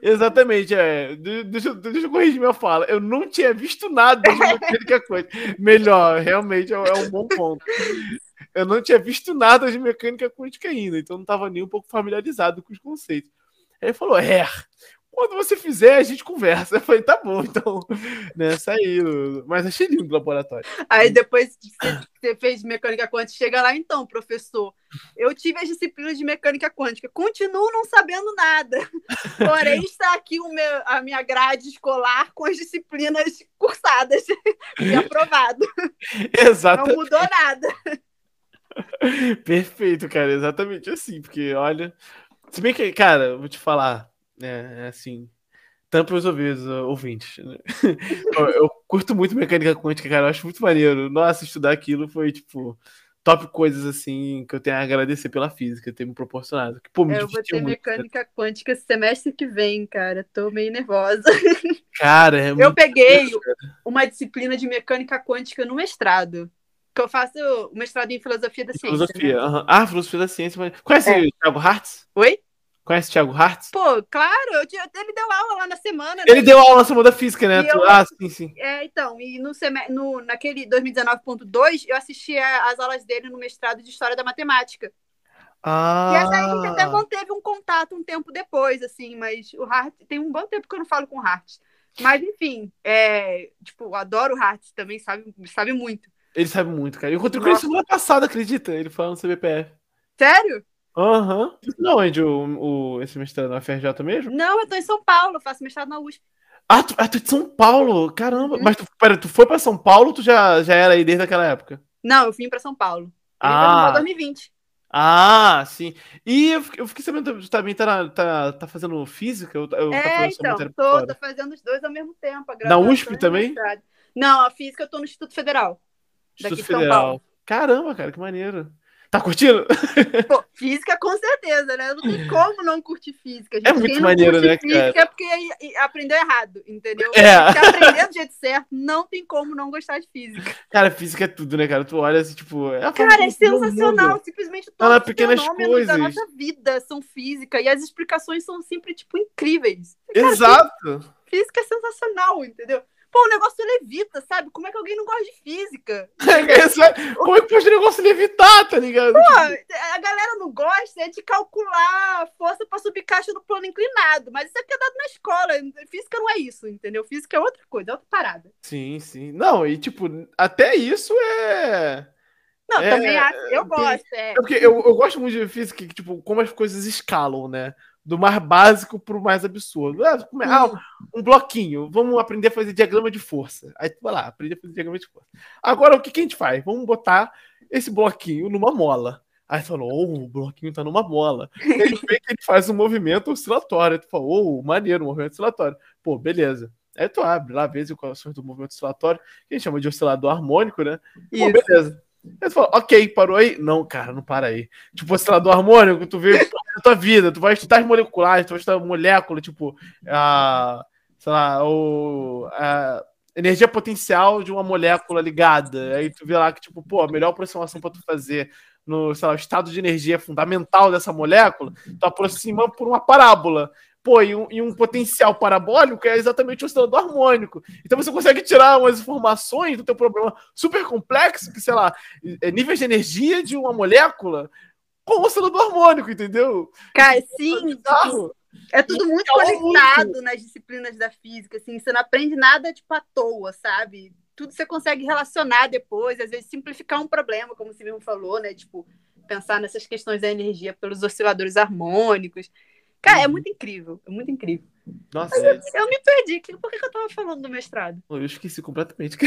Speaker 3: Exatamente, é. Deixa, deixa eu corrigir minha fala. Eu não tinha visto nada de mecânica quântica. Melhor, realmente é, é um bom ponto. Eu não tinha visto nada de mecânica quântica ainda, então não estava nem um pouco familiarizado com os conceitos. Aí ele falou: é, quando você fizer, a gente conversa. Eu falei, tá bom, então, né, saiu. Mas achei lindo o laboratório.
Speaker 2: Aí depois que você fez mecânica quântica, chega lá, então, professor. Eu tive as disciplinas de mecânica quântica, continuo não sabendo nada. Porém, está aqui o meu, a minha grade escolar com as disciplinas cursadas e aprovado.
Speaker 3: Exatamente.
Speaker 2: Não mudou nada.
Speaker 3: Perfeito, cara, exatamente assim, porque olha. Se bem que, cara, vou te falar é, é assim. Tampa os ouvidos, ouvintes. Né? eu, eu, curto muito mecânica quântica, cara. Eu acho muito maneiro. Nossa, estudar aquilo foi, tipo, top coisas, assim, que eu tenho a agradecer pela física ter me proporcionado. Que, pô, me
Speaker 2: é, eu vou ter muito, mecânica cara. quântica semestre que vem, cara. Tô meio nervosa.
Speaker 3: Cara, é
Speaker 2: Eu peguei uma disciplina de mecânica quântica no mestrado. Que eu faço o mestrado em filosofia da ciência.
Speaker 3: Filosofia, né? Ah, filosofia da ciência. Mas... Conhece é. o Thiago Hartz?
Speaker 2: Oi?
Speaker 3: Conhece o Thiago Hartz?
Speaker 2: Pô, claro, eu, ele deu aula lá na semana. Né?
Speaker 3: Ele deu aula na semana da física, né? Eu, ah, sim, sim.
Speaker 2: É, então, e no, no naquele 2019.2, eu assisti as aulas dele no mestrado de História da Matemática.
Speaker 3: Ah.
Speaker 2: E aí a gente até manteve um contato um tempo depois, assim, mas o Hart tem um bom tempo que eu não falo com o Hart. Mas, enfim, é, tipo, adoro o Hart também, sabe, sabe muito.
Speaker 3: Ele sabe muito, cara. Eu encontrei com ele semana passada, acredita? Ele falando no CBPF.
Speaker 2: Sério?
Speaker 3: Aham. Uhum. Não, onde o, o, esse mestrado na FRJ mesmo?
Speaker 2: Não, eu tô em São Paulo, faço mestrado na USP.
Speaker 3: Ah, tu, ah, tu é de São Paulo? Caramba. Uhum. Mas tu, pera, tu foi pra São Paulo ou tu já, já era aí desde aquela época?
Speaker 2: Não, eu vim pra São Paulo.
Speaker 3: Eu ah.
Speaker 2: Vim 2020.
Speaker 3: Ah, sim. E eu, eu fiquei sabendo que tu também tá, tá, tá fazendo física? Eu, eu
Speaker 2: é,
Speaker 3: tá
Speaker 2: então, tô, tô fazendo os dois ao mesmo tempo.
Speaker 3: Na USP também?
Speaker 2: Não, a física eu tô no Instituto Federal.
Speaker 3: Instituto Federal. Caramba, cara, que maneiro. Tá curtindo?
Speaker 2: Pô, física com certeza, né? Não tem como não curtir física.
Speaker 3: Gente. É muito maneiro, né,
Speaker 2: física cara? é porque aprendeu errado, entendeu? É. Se aprender do jeito certo, não tem como não gostar de física.
Speaker 3: Cara, física é tudo, né, cara? Tu olha assim, tipo...
Speaker 2: É cara, é sensacional. Simplesmente todos
Speaker 3: os pequenas
Speaker 2: fenômenos
Speaker 3: coisas.
Speaker 2: da nossa vida são física e as explicações são sempre, tipo, incríveis.
Speaker 3: Cara, Exato.
Speaker 2: Física é sensacional, entendeu? Pô, o negócio levita, sabe? Como é que alguém não gosta de física?
Speaker 3: Como é que pode o negócio levitar, tá ligado?
Speaker 2: Pô, a galera não gosta é de calcular força para subir caixa no plano inclinado, mas isso aqui é dado na escola. Física não é isso, entendeu? Física é outra coisa, é outra parada.
Speaker 3: Sim, sim. Não, e tipo, até isso é.
Speaker 2: Não, é, também acho, eu gosto. É,
Speaker 3: é porque eu, eu gosto muito de física, que, tipo, como as coisas escalam, né? Do mais básico para o mais absurdo. Ah, ah, um bloquinho, vamos aprender a fazer diagrama de força. Aí tu vai lá, aprender a fazer diagrama de força. Agora, o que, que a gente faz? Vamos botar esse bloquinho numa mola. Aí tu falou, oh, o bloquinho tá numa mola. Ele vê que ele faz um movimento oscilatório. Aí tu falou, oh, maneiro, um movimento oscilatório. Pô, beleza. Aí tu abre lá, vê as equações do movimento oscilatório, que a gente chama de oscilador harmônico, né? Pô, beleza. Aí tu fala, ok, parou aí? Não, cara, não para aí. Tipo, oscilador harmônico, tu vê a tua vida, tu vai estudar as moleculares, tu vai estudar molécula, tipo, a, sei lá, o, a energia potencial de uma molécula ligada. Aí tu vê lá que, tipo, pô, a melhor aproximação para tu fazer no, sei lá, estado de energia fundamental dessa molécula, tu aproxima por uma parábola. Pô, e um, e um, potencial parabólico é exatamente o oscilador harmônico. Então você consegue tirar umas informações do teu problema super complexo, que, sei lá, é níveis de energia de uma molécula com o oscilador harmônico, entendeu?
Speaker 2: Cara, sim. É tudo muito conectado muito. nas disciplinas da física, assim, você não aprende nada tipo à toa, sabe? Tudo você consegue relacionar depois, às vezes simplificar um problema, como você mesmo falou, né? Tipo, pensar nessas questões da energia pelos osciladores harmônicos. Cara, é uhum. muito incrível, é muito incrível.
Speaker 3: Nossa, eu,
Speaker 2: eu, me perdi. Por que, que eu tava falando do mestrado?
Speaker 3: Eu esqueci completamente.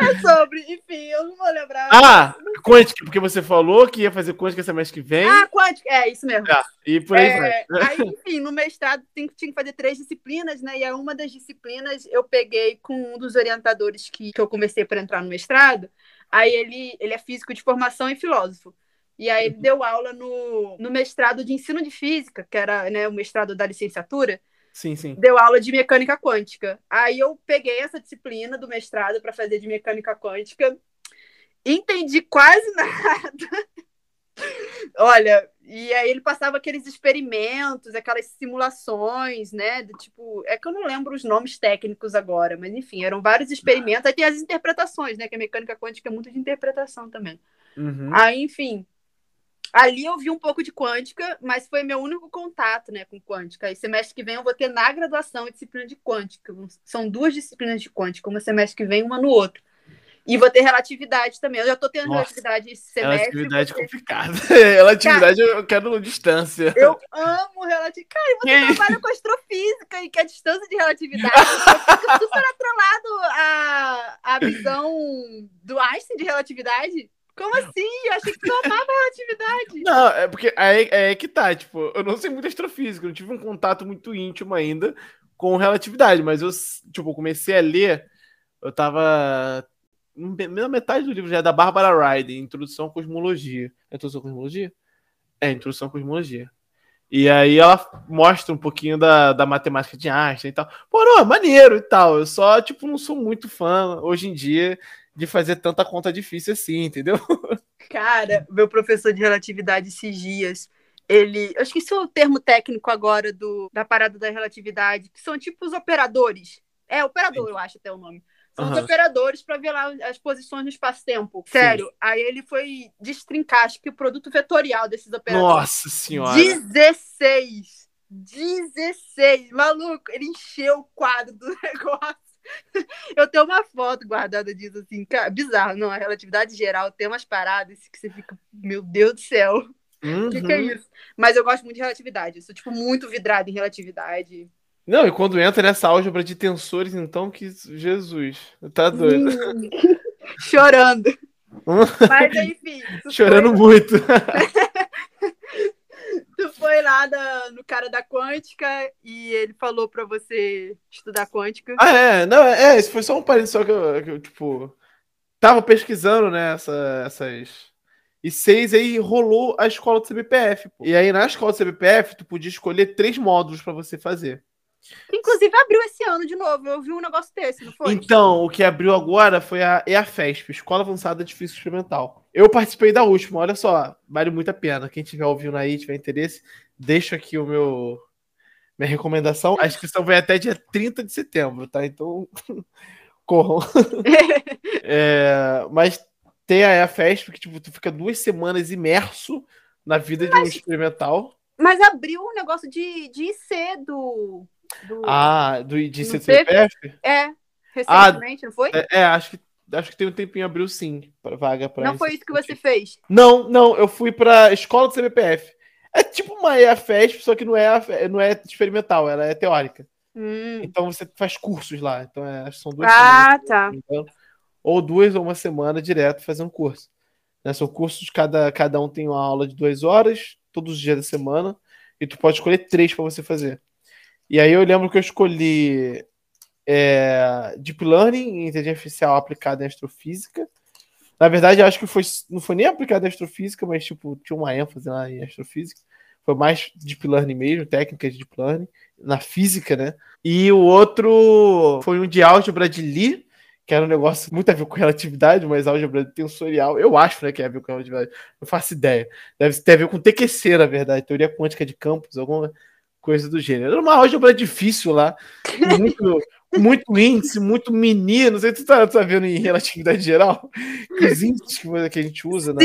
Speaker 2: é sobre, enfim, eu não vou lembrar.
Speaker 3: Ah, quântica, porque você falou que ia fazer quântica semestre que vem.
Speaker 2: Ah, quântica, é isso mesmo.
Speaker 3: Tá, e por aí
Speaker 2: é, vai. Aí, enfim, no mestrado tinha que fazer três disciplinas, né? E uma das disciplinas eu peguei com um dos orientadores que, que eu comecei para entrar no mestrado. Aí ele, ele é físico de formação e filósofo. E aí ele deu aula no, no mestrado de ensino de física, que era né, o mestrado da licenciatura.
Speaker 3: Sim, sim.
Speaker 2: Deu aula de mecânica quântica. Aí eu peguei essa disciplina do mestrado para fazer de mecânica quântica. Entendi quase nada. Olha, e aí ele passava aqueles experimentos, aquelas simulações, né? Do tipo, é que eu não lembro os nomes técnicos agora, mas enfim, eram vários experimentos. Aí tem as interpretações, né? Que a mecânica quântica é muito de interpretação também.
Speaker 3: Uhum.
Speaker 2: Aí, enfim, Ali eu vi um pouco de quântica, mas foi meu único contato né, com quântica. E semestre que vem eu vou ter na graduação a disciplina de quântica. São duas disciplinas de quântica, uma semestre que vem, uma no outro. E vou ter relatividade também. Eu já estou tendo Nossa, relatividade esse semestre.
Speaker 3: Relatividade ter... complicada. relatividade Cara, eu quero distância.
Speaker 2: Eu amo relatividade. Cara, você que trabalha com astrofísica e que a distância de relatividade fica super atrelado à, à visão do Einstein de relatividade. Como assim? Eu achei que tu amava relatividade.
Speaker 3: Não, é porque aí é, é que tá, tipo, eu não sei muito astrofísica, não tive um contato muito íntimo ainda com relatividade, mas eu, tipo, comecei a ler, eu tava na metade do livro já é da Barbara Ryder, Introdução à Cosmologia. É Introdução à Cosmologia? É, Introdução à Cosmologia. E aí ela mostra um pouquinho da, da matemática de Einstein e tal. Pô, não, é maneiro e tal. Eu só, tipo, não sou muito fã hoje em dia de fazer tanta conta difícil assim, entendeu?
Speaker 2: Cara, meu professor de relatividade esses dias, ele. Eu esqueci o termo técnico agora do, da parada da relatividade, que são tipo os operadores. É, operador, Sim. eu acho até o nome. São uhum. os operadores para ver lá as posições no espaço-tempo. Sério, Sim. aí ele foi destrincar, acho que o produto vetorial desses operadores.
Speaker 3: Nossa senhora!
Speaker 2: 16! 16! Maluco, ele encheu o quadro do negócio. Eu tenho uma foto guardada disso, assim, cara, bizarro. Não, a relatividade geral tem umas paradas que você fica, meu Deus do céu. O uhum. que, que, é isso? Mas eu gosto muito de relatividade. Eu sou, tipo, muito vidrada em relatividade.
Speaker 3: Não, e quando entra nessa álgebra de tensores, então, que Jesus, tá doido.
Speaker 2: Chorando. Mas, enfim.
Speaker 3: Chorando foi... muito.
Speaker 2: tu foi lá da, cara da quântica e ele falou para você estudar quântica.
Speaker 3: Ah, é, não, é, isso foi só um parênteses só que eu, que eu, tipo, tava pesquisando, né, essa, essas. E seis aí rolou a escola do CBPF. Pô. E aí na escola do CBPF, tu podia escolher três módulos para você fazer.
Speaker 2: Inclusive abriu esse ano de novo. Eu vi um negócio desse, não foi?
Speaker 3: Então, o que abriu agora foi a EAFESP, Escola Avançada de Física Experimental. Eu participei da última, olha só, vale muito a pena. Quem tiver ouvindo aí, tiver interesse, deixa aqui o meu minha recomendação. A inscrição vai até dia 30 de setembro, tá? Então, corram. é, mas tem a EAFESP, que tipo, tu fica duas semanas imerso na vida mas, de um experimental.
Speaker 2: Mas abriu um negócio de, de IC do
Speaker 3: do, ah, do de CCPF?
Speaker 2: É, recentemente, ah, não foi?
Speaker 3: É, é, acho que acho que tem um tempinho abriu sim, para vaga para
Speaker 2: Não foi isso que você fez?
Speaker 3: Não, não, eu fui para escola do CBPF. É tipo uma EAFESP, só que não é, não é experimental, ela é teórica.
Speaker 2: Hum.
Speaker 3: Então você faz cursos lá. Então é, são duas
Speaker 2: ah, semanas. tá.
Speaker 3: Então, ou duas ou uma semana direto fazendo curso. Né, são cursos, cada, cada um tem uma aula de duas horas, todos os dias da semana, e tu pode escolher três para você fazer. E aí eu lembro que eu escolhi é, Deep Learning, inteligência artificial aplicada em astrofísica. Na verdade, eu acho que foi, não foi nem aplicada em astrofísica, mas tipo, tinha uma ênfase lá em astrofísica. Foi mais Deep Learning mesmo, técnica de Deep Learning, na física, né? E o outro foi um de álgebra de Lie, que era um negócio muito a ver com relatividade, mas álgebra tensorial, eu acho né, que é a ver com relatividade, não faço ideia. Deve ter a ver com TQC, na verdade, teoria quântica de campos, alguma coisa do gênero. Era uma álgebra difícil lá, muito, muito índice, muito menino. Não sei se tu tá, vendo em relatividade geral, os índices que a gente usa na,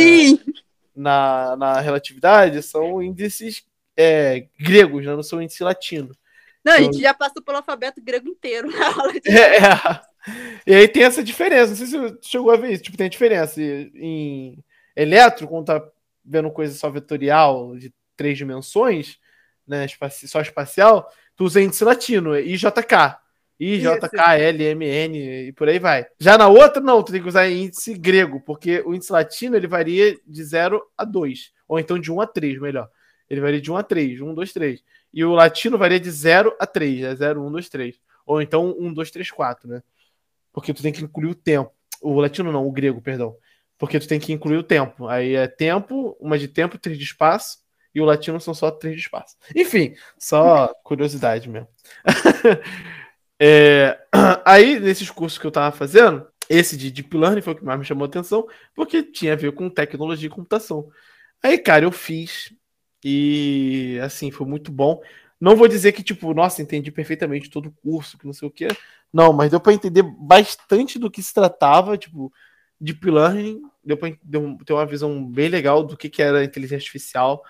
Speaker 3: na, na relatividade são índices é, gregos, né? não são índices latinos.
Speaker 2: Não, então... a gente já passou pelo alfabeto grego inteiro na aula de...
Speaker 3: é, é. E aí tem essa diferença. Não sei se você chegou a ver isso. Tipo, tem a diferença em eletro, quando tá vendo coisa só vetorial de três dimensões, né? Só espacial, tu usa índice latino, IJK. IJK, L, M, N e por aí vai. Já na outra, não, tu tem que usar índice grego, porque o índice latino ele varia de 0 a 2, ou então de 1 a 3, melhor. Ele varia de 1 a 3, 1, 2, 3. E o latino varia de 0 a 3, é 0, 1, 2, 3. Ou então 1, 2, 3, 4, né? Porque tu tem que incluir o tempo. O latino não, o grego, perdão. Porque tu tem que incluir o tempo. Aí é tempo, uma de tempo, três de espaço, e o latino são só três de espaço. Enfim, só curiosidade mesmo. É, aí, nesses cursos que eu tava fazendo, esse de Deep Learning foi o que mais me chamou a atenção, porque tinha a ver com tecnologia e computação. Aí, cara, eu fiz e, assim, foi muito bom. Não vou dizer que, tipo, nossa, entendi perfeitamente todo o curso, que não sei o quê. Não, mas deu para entender bastante do que se tratava, tipo, Deep Learning, deu para ter uma visão bem legal do que, que era inteligência artificial,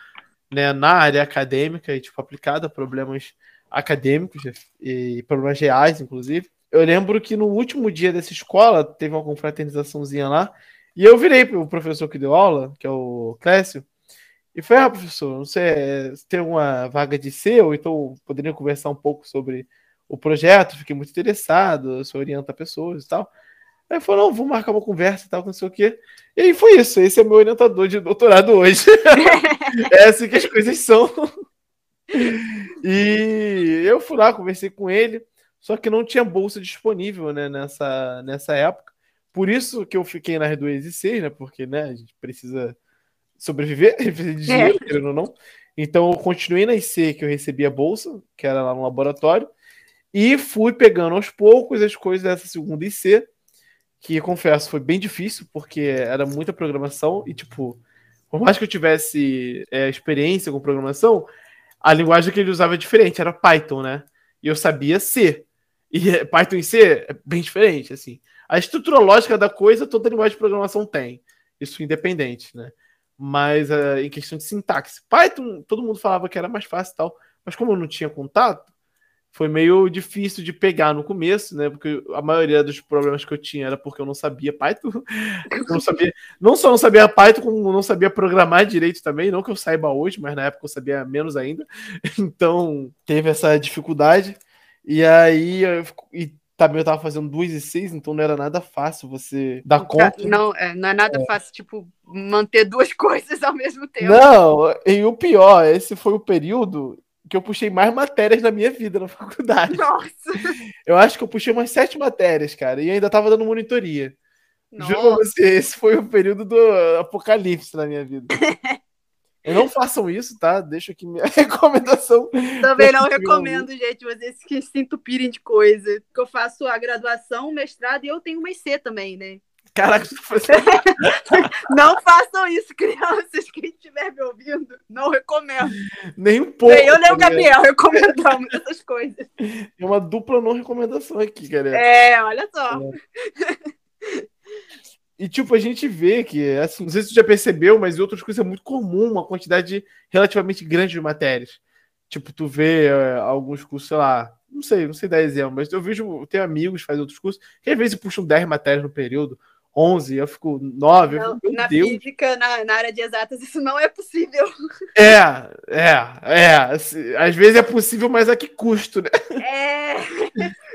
Speaker 3: né, na área acadêmica e, tipo, aplicada a problemas acadêmicos e problemas reais, inclusive. Eu lembro que no último dia dessa escola teve uma confraternizaçãozinha lá e eu virei para o professor que deu aula, que é o Clécio, e falei, ah, professor, se tem uma vaga de ou então poderia conversar um pouco sobre o projeto, fiquei muito interessado, você orienta pessoas e tal. Aí falou, não, vou marcar uma conversa e tal, não sei o quê. E aí foi isso, esse é meu orientador de doutorado hoje. é assim que as coisas são. E eu fui lá, conversei com ele, só que não tinha bolsa disponível né, nessa, nessa época. Por isso que eu fiquei nas duas e seis, né? Porque né, a gente precisa sobreviver, precisa de dinheiro, é. querendo ou não. Então eu continuei na IC que eu recebi a bolsa, que era lá no laboratório, e fui pegando aos poucos as coisas dessa segunda IC, que confesso foi bem difícil, porque era muita programação e, tipo, por mais que eu tivesse é, experiência com programação, a linguagem que ele usava é diferente, era Python, né? E eu sabia C. E Python em C é bem diferente, assim. A estrutura lógica da coisa, toda linguagem de programação tem. Isso independente, né? Mas uh, em questão de sintaxe. Python, todo mundo falava que era mais fácil e tal. Mas como eu não tinha contato, foi meio difícil de pegar no começo, né? Porque a maioria dos problemas que eu tinha era porque eu não sabia Python. Eu não sabia, não só não sabia Python, como não sabia programar direito também, não que eu saiba hoje, mas na época eu sabia menos ainda. Então, teve essa dificuldade. E aí eu, e também eu tava fazendo duas e seis, então não era nada fácil você dar conta.
Speaker 2: Não, é, não é nada é. fácil, tipo, manter duas coisas ao mesmo tempo.
Speaker 3: Não, e o pior, esse foi o período que eu puxei mais matérias na minha vida na faculdade.
Speaker 2: Nossa!
Speaker 3: Eu acho que eu puxei umas sete matérias, cara, e ainda tava dando monitoria. Nossa. Juro você, esse foi o período do apocalipse na minha vida. E não façam isso, tá? Deixa aqui minha recomendação.
Speaker 2: Também não recomendo, gente, vocês que se entupirem de coisa. Porque eu faço a graduação, o mestrado e eu tenho uma IC também, né?
Speaker 3: Caraca,
Speaker 2: não façam isso, crianças. Quem estiver me ouvindo, não recomendo.
Speaker 3: Nem um pouco.
Speaker 2: Eu nem o Gabriel recomendamos essas coisas.
Speaker 3: É uma dupla não recomendação aqui, galera.
Speaker 2: É, olha só.
Speaker 3: É. E, tipo, a gente vê que, assim, não sei se você já percebeu, mas em outras coisas é muito comum uma quantidade relativamente grande de matérias. Tipo, tu vê é, alguns cursos, sei lá, não sei, não sei dar exemplo, mas eu vejo, eu tenho amigos que fazem outros cursos, que às vezes puxam 10 matérias no período, 11, eu fico 9. Não,
Speaker 2: eu na Deus. física, na, na, área de exatas, isso não é possível.
Speaker 3: É, é, é. Às vezes é possível, mas a que custo, né?
Speaker 2: É,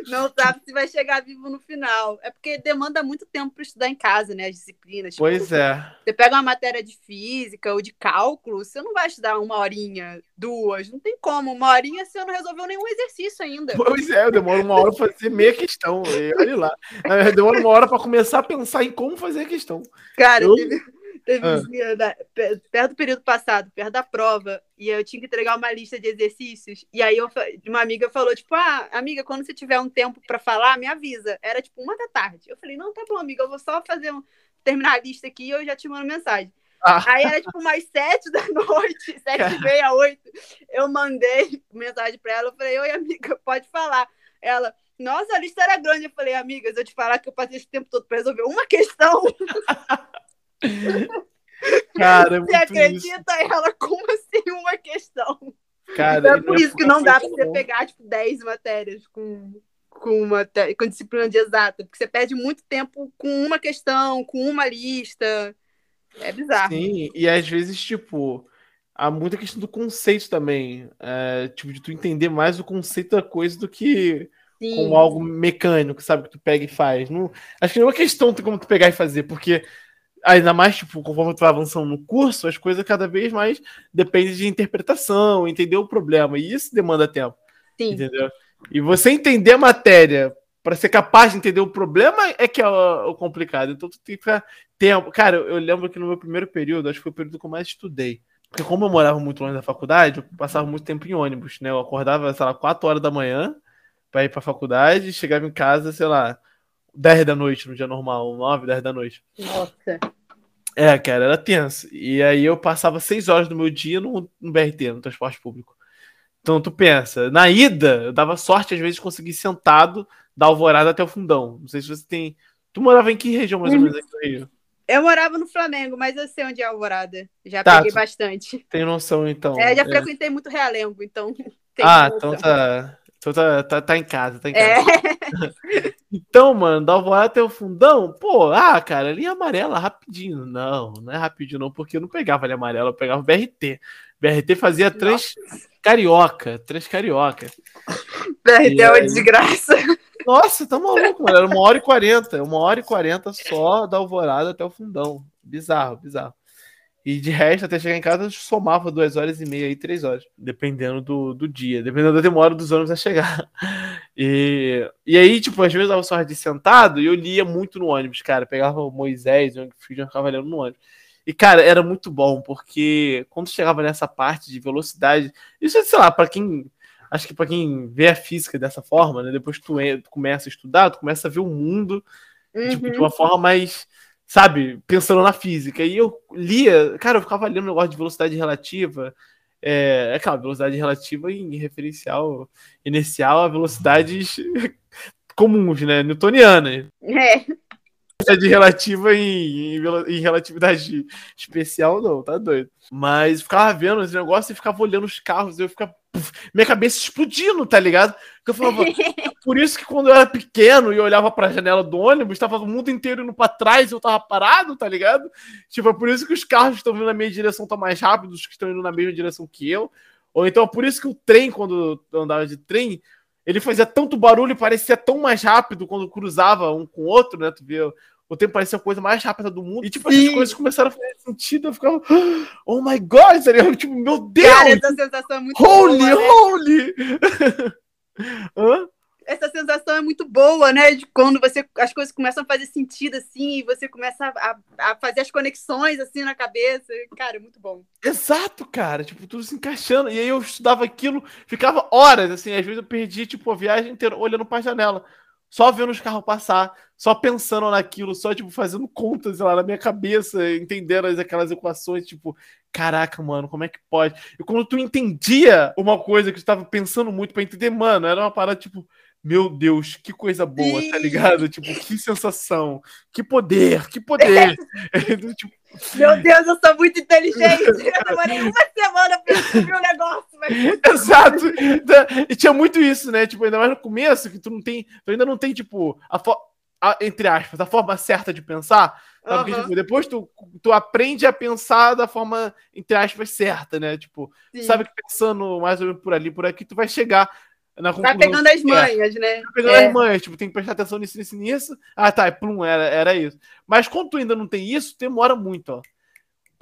Speaker 2: não sabe se vai chegar vivo no final. É porque demanda muito tempo para estudar em casa, né? As disciplinas.
Speaker 3: Tipo, pois é.
Speaker 2: Você pega uma matéria de física ou de cálculo, você não vai estudar uma horinha, duas. Não tem como. Uma horinha você não resolveu nenhum exercício ainda.
Speaker 3: Pois é, eu demoro uma hora para fazer meia questão. Olha lá. Demora uma hora para começar a pensar em como fazer a questão.
Speaker 2: Cara, eu... teve, teve ah. Né, perto do período passado, perto da prova, e eu tinha que entregar uma lista de exercícios. E aí eu, uma amiga falou, tipo, ah, amiga, quando você tiver um tempo para falar, me avisa. Era tipo uma da tarde. Eu falei, não, tá bom, amiga, eu vou só fazer um, terminar a lista aqui e eu já te mando mensagem. Ah. Aí era tipo umas sete da noite, sete e meia, oito. Eu mandei mensagem para ela, eu falei, oi, amiga, pode falar. Ela, nossa, a lista era grande. Eu falei, amigas, eu te falar que eu passei esse tempo todo para resolver uma questão.
Speaker 3: Cara, é
Speaker 2: Você acredita
Speaker 3: isso.
Speaker 2: ela como assim uma questão?
Speaker 3: Cara,
Speaker 2: Então é por
Speaker 3: é
Speaker 2: isso que não dá pra você
Speaker 3: não.
Speaker 2: pegar, tipo, 10 matérias com, com, uma, com disciplina de exata, porque você perde muito tempo com uma questão, com uma lista. É bizarro.
Speaker 3: Sim, e às vezes, tipo, há muita questão do conceito também. é, tipo, de tu entender mais o conceito da coisa do que
Speaker 2: Sim.
Speaker 3: como algo mecânico, sabe? Que tu pega e faz. Não, acho que não é uma questão de como tu pegar e fazer, porque ainda mais, tipo, conforme tu vai avançando no curso, as coisas cada vez mais dependem de interpretação, entender o problema. E isso demanda tempo,
Speaker 2: Sim.
Speaker 3: entendeu? E você entender a matéria para ser capaz de entender o problema é que é o, o complicado. Então tu tem que ficar tempo. Cara, eu, lembro que no meu primeiro período, acho que foi o período que eu mais estudei. Porque como eu morava muito longe da faculdade, eu passava muito tempo em ônibus, né? Eu acordava, sei lá, 4 horas da manhã para ir para a faculdade e chegava em casa, sei lá, 10 da noite no dia normal, 9, 10 da noite.
Speaker 2: Nossa.
Speaker 3: É, cara, era tenso. E aí eu passava 6 horas do meu dia no, no BRT, no transporte público. Então tu pensa, na ida, eu dava sorte às vezes de conseguir sentado da Alvorada até o fundão. Não sei se você tem. Tu morava em que região mais ou
Speaker 2: Uhum.
Speaker 3: menos aqui no Rio?
Speaker 2: Eu morava no Flamengo, mas eu sei onde é Alvorada. Já
Speaker 3: Tá,
Speaker 2: peguei bastante.
Speaker 3: Tem noção, então.
Speaker 2: É, já
Speaker 3: É.
Speaker 2: frequentei muito Realengo, então.
Speaker 3: Ah,
Speaker 2: noção.
Speaker 3: então tá. Então tá, tá, tá em casa, tá em
Speaker 2: É,
Speaker 3: casa. Então, mano, da Alvorada até o fundão, pô, ah, cara, linha amarela rapidinho. Não, não é rapidinho não, porque eu não pegava linha amarela, eu pegava o BRT. BRT fazia três carioca, três carioca.
Speaker 2: BRT é
Speaker 3: E
Speaker 2: uma
Speaker 3: aí?
Speaker 2: desgraça.
Speaker 3: Nossa, tá maluco, mano. Era uma hora e quarenta. Uma hora e quarenta só da alvorada até o fundão. Bizarro, bizarro. E de resto, até chegar em casa, eu somava duas horas e meia aí, três horas. Dependendo do, do dia, dependendo da demora dos ônibus a chegar. E, e aí, tipo, às vezes eu dava sorte de sentado e eu lia muito no ônibus, cara. Pegava o Moisés, o Friedman ficava lendo no ônibus. E, cara, era muito bom, porque quando chegava nessa parte de velocidade, isso, sei lá, pra quem acho que para quem vê a física dessa forma, né, depois que tu, tu começa a estudar, tu começa a ver o mundo tipo, de
Speaker 2: Uhum.
Speaker 3: uma forma mais, sabe, pensando na física. E eu lia, cara, eu ficava lendo um negócio de velocidade relativa. É, é claro, velocidade relativa em referencial inicial a velocidades comuns, né? Newtonianas.
Speaker 2: É,
Speaker 3: Velocidade relativa em, em, em relatividade especial, não, tá doido. Mas ficava vendo esse negócio e ficava olhando os carros, e eu ficava. Minha cabeça explodindo, tá ligado? Eu falava, por isso que quando eu era pequeno e olhava pra janela do ônibus, tava o mundo inteiro indo pra trás e eu tava parado, tá ligado? Tipo, é por isso que os carros que estão vindo na minha direção estão mais rápidos que estão indo na mesma direção que eu. Ou então é por isso que o trem, quando eu andava de trem, ele fazia tanto barulho e parecia tão mais rápido quando cruzava um com o outro, né? Tu vê, o tempo parecia a coisa mais rápida do mundo. E, tipo, essas
Speaker 2: Sim.
Speaker 3: coisas começaram a fazer sentido. Eu ficava, oh my god, tá ligado? Tipo, meu Deus!
Speaker 2: cara, essa sensação é muito
Speaker 3: holy,
Speaker 2: boa, né?
Speaker 3: holy!
Speaker 2: Essa sensação é muito boa, né? De quando você as coisas começam a fazer sentido assim, e você começa a, a fazer as conexões assim na cabeça. Cara, é muito bom.
Speaker 3: Exato, cara. Tipo, tudo se encaixando. E aí eu estudava aquilo, ficava horas, assim. Às vezes eu perdi, tipo, a viagem inteira olhando pra janela. Só vendo os carros passar, só pensando naquilo, só, tipo, fazendo contas lá na minha cabeça, entendendo as- aquelas equações, tipo, caraca, mano, como é que pode? E quando tu entendia uma coisa que tu tava pensando muito pra entender, mano, era uma parada, tipo, meu Deus, que coisa boa, tá
Speaker 2: Sim.
Speaker 3: ligado? Tipo, que sensação, que poder, que poder. tipo,
Speaker 2: Meu Deus, eu sou muito inteligente. Eu demorei uma semana pra descobrir o negócio, mas
Speaker 3: Exato. E tinha muito isso, né? Tipo, ainda mais no começo, que tu não tem. Tu ainda não tem, tipo, a, fo- a- entre aspas, a forma certa de pensar. Porque, tipo, depois tu, tu aprende a pensar da forma, entre aspas, certa, né? Tipo,
Speaker 2: sim.
Speaker 3: sabe que pensando mais ou menos por ali, por aqui, tu vai chegar na conclusão.
Speaker 2: vai pegando as
Speaker 3: certa.
Speaker 2: manhas, né?
Speaker 3: Vai pegando
Speaker 2: É.
Speaker 3: as manhas, tipo, tem que prestar atenção nisso, nisso, nisso. Ah, tá, plum, era, era isso. Mas quando tu ainda não tem isso, demora muito, ó.